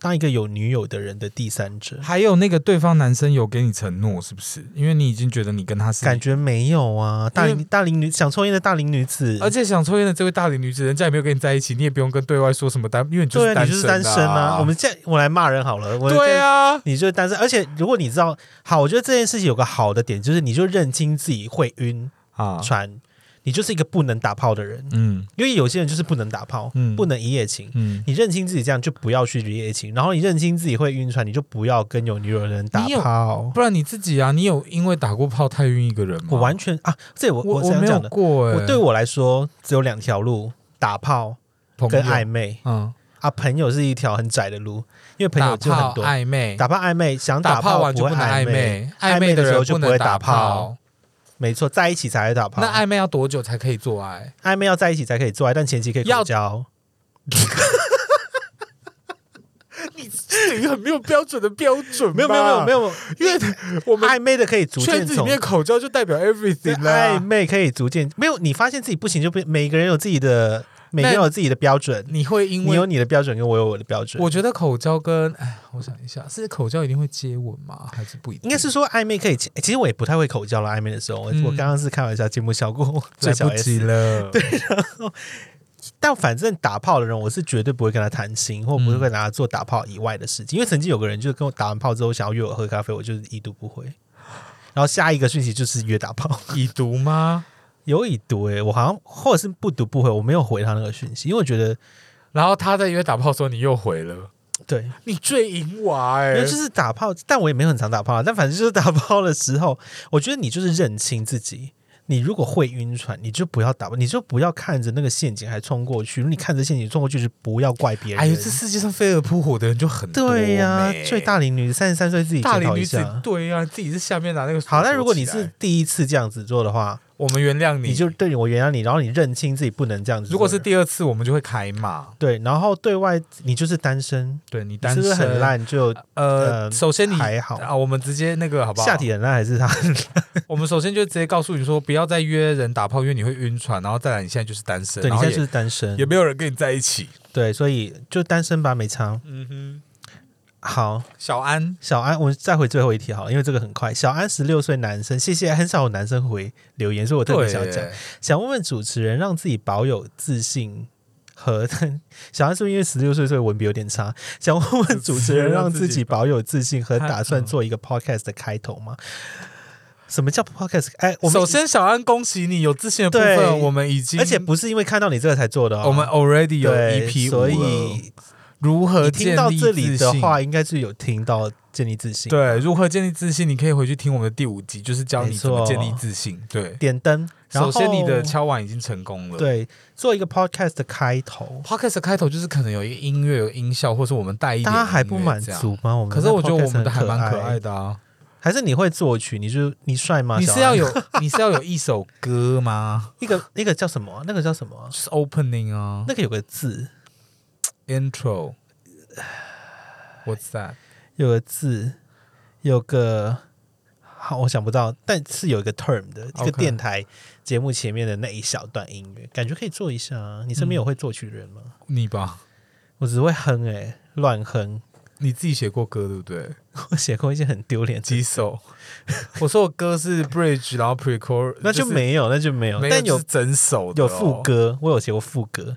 当一个有女友的人的第三者，还有那个对方男生有给你承诺，是不是？因为你已经觉得你跟他是感，觉没有啊。大龄大龄女想抽烟的大龄女子，而且想抽烟的这位大龄女子，人家也没有跟你在一起，你也不用跟对外说什么单，因为你就是单你就是单身啊。我们现在我来骂人好了，我对啊，你就是单身，而且如果你知道，好，我觉得这件事情有个好的点，就是你就认清自己会晕啊，船，你就是一个不能打炮的人，嗯因为有些人就是不能打炮，嗯不能一夜情。嗯，你认清自己这样就不要去一夜情，然后你认清自己会晕船，你就不要跟有女友的人打炮。不然你自己啊，你有因为打过炮太晕一个人吗？我完全啊，这我我没有想讲的，我对我来说只有两条路：打炮跟暧昧嗯，啊。朋友是一条很窄的路，因为朋友就很多。暧昧，打炮暧昧，想打炮完就不能暧昧，暧昧的时候就不会打炮炮。没错，在一起才会打炮。那暧昧要多久才可以做爱？暧昧要在一起才可以做爱，但前期可以要口交。这一个很没有标准的标准没有没有没有没有，因为我们暧昧的可以逐渐从圈子里面口交就代表 everything 对啦、暧昧可以逐渐没有，你发现自己不行就不每个人有自己的，每个人有自己的标准，你会因为你有你的标准，跟我有我的标准。我觉得口交跟哎，我想一下，是口交一定会接吻吗？还是不一定？应该是说暧昧可以，其实我也不太会口交了。暧昧的时候，我嗯我刚刚是开玩笑，节目效果最不及 S。了。对，然后但反正打炮的人，我是绝对不会跟他谈心，或不会跟他做打炮以外的事情。因为曾经有个人就是跟我打完炮之后想要约我喝咖啡，我就是已读不回。然后下一个讯息就是约打炮，已读吗？有已读诶、我好像或者是不读不回，我没有回他那个讯息，因为我觉得然后他在约打炮的时候，你又回了，对，你最淫娃哎、就是打炮，但我也没有很常打炮啊，但反正就是打炮的时候，我觉得你就是认清自己。你如果会晕船，你就不要打，你就不要看着那个陷阱还冲过去。如果你看着陷阱冲过去，就不要怪别人。哎呦，这世界上飞蛾扑火的人就很多对呀、咩最大龄女三十三岁自己检大龄女子。对呀、自己是下面拿那个好，那如果你是第一次这样子做的话，我们原谅你，你就对我原谅你，然后你认清自己不能这样子。如果是第二次，我们就会开骂。对，然后对外你就是单身，对你你单身是不是很？烂？就呃，呃首先你还好啊，我们直接那个好不好？下体很烂还是他？我们首先就直接告诉你说，不要再约人打炮，因为你会晕船。然后再来，你现在就是单身，你现在就是单身也，没有人跟你在一起。对，所以就单身吧，没差。嗯哼，好，小安，小安，我们再回最后一题好了，因为这个很快。小安十六岁男生，谢谢，很少有男生回留言，所以我特别对想讲，想问问主持人，让自己保有自信和 小安是不是因为十六岁所以文笔有点差？想问问主持人，让自己保有自信和打算做一个 podcast 的开头吗？什么叫 podcast？哎，我们首，先小安，恭喜你有自信的部分，我们已经，而且不是因为看到你这个才做的哦，我们 already 有对 EP 所以如何你建立听到这里自信的话，应该是有听到建立自信。，对，如何建立自信？你可以回去听我们的第五集，就是教你怎么建立自信。对，点灯。首先你的敲碗已经成功了。对做一个 podcast 的开头，，podcast 的开头就是可能有一个音乐、有音效，或是我们带一点大家还不满足吗？我们可是我觉得我们的还蛮可爱的，啊。还是你会作曲？你就你帅吗？你是要有 你是要有一首歌吗？一个那个叫什么啊？那个叫什么是 opening 啊那个有个字，，intro。What's that？有个字，有个好，我想不到，但是有一个 term 的一个电台节目前面的那一小段音乐，感觉可以做一下啊。你身边有会作曲的人吗？你吧，我只会哼哎、乱哼。你自己写过歌对不对？我写过一些很丢脸的几首？我说我歌是 bridge，然后 pre chorus，那就没有，那就没有。但有整首的有哦副歌，我有写过副歌，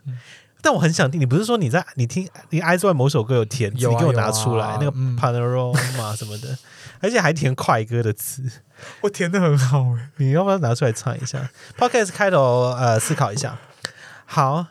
但我很想听。你不是说你在你听你 I Z Y 某首歌有填词，啊你给我拿出来、那个嗯 panorama 什么的，而且还填快歌的词，我填的很好哎。你要不要拿出来唱一下？Podcast 开头呃思考一下。好，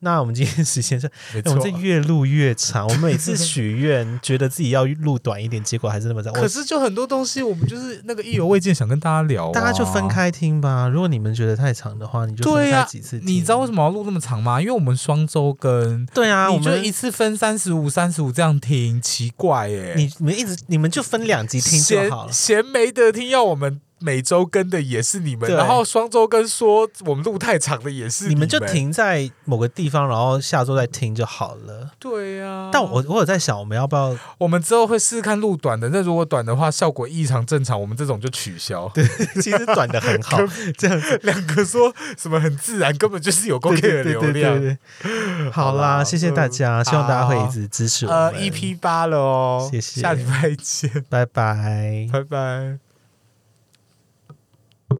那我们今天时间是，我们这越录越长。我们每次许愿，觉得自己要录短一点，结果还是那么长。可是就很多东西，我们就是那个意犹未尽，想跟大家聊、啊大家就分。开听吧。如果你们觉得太长的话，你就分对呀、开几次听。你知道为什么要录那么长吗？因为我们双周更，对啊，我们你就一次分三十五、三十五这样听，奇怪耶、你你们一直你们就分两集听就好了。嫌没得听，要我们每周更的也是你们，然后双周更说我们录太长的也是们你们就。停在某个地方，然后下周再听就好了。对呀、但我我有在想，我们要不要？我们之后会试试看录短的，那如果短的话效果异常正常，我们这种就取消。对，其实短的很好，这样子。两个说什么很自然，根本就是有够 K 的流量。对。好好啦啦，谢谢大家，希望大家会一直支持我呃们。，EP 八了哦，谢谢下礼拜见，拜拜。拜拜。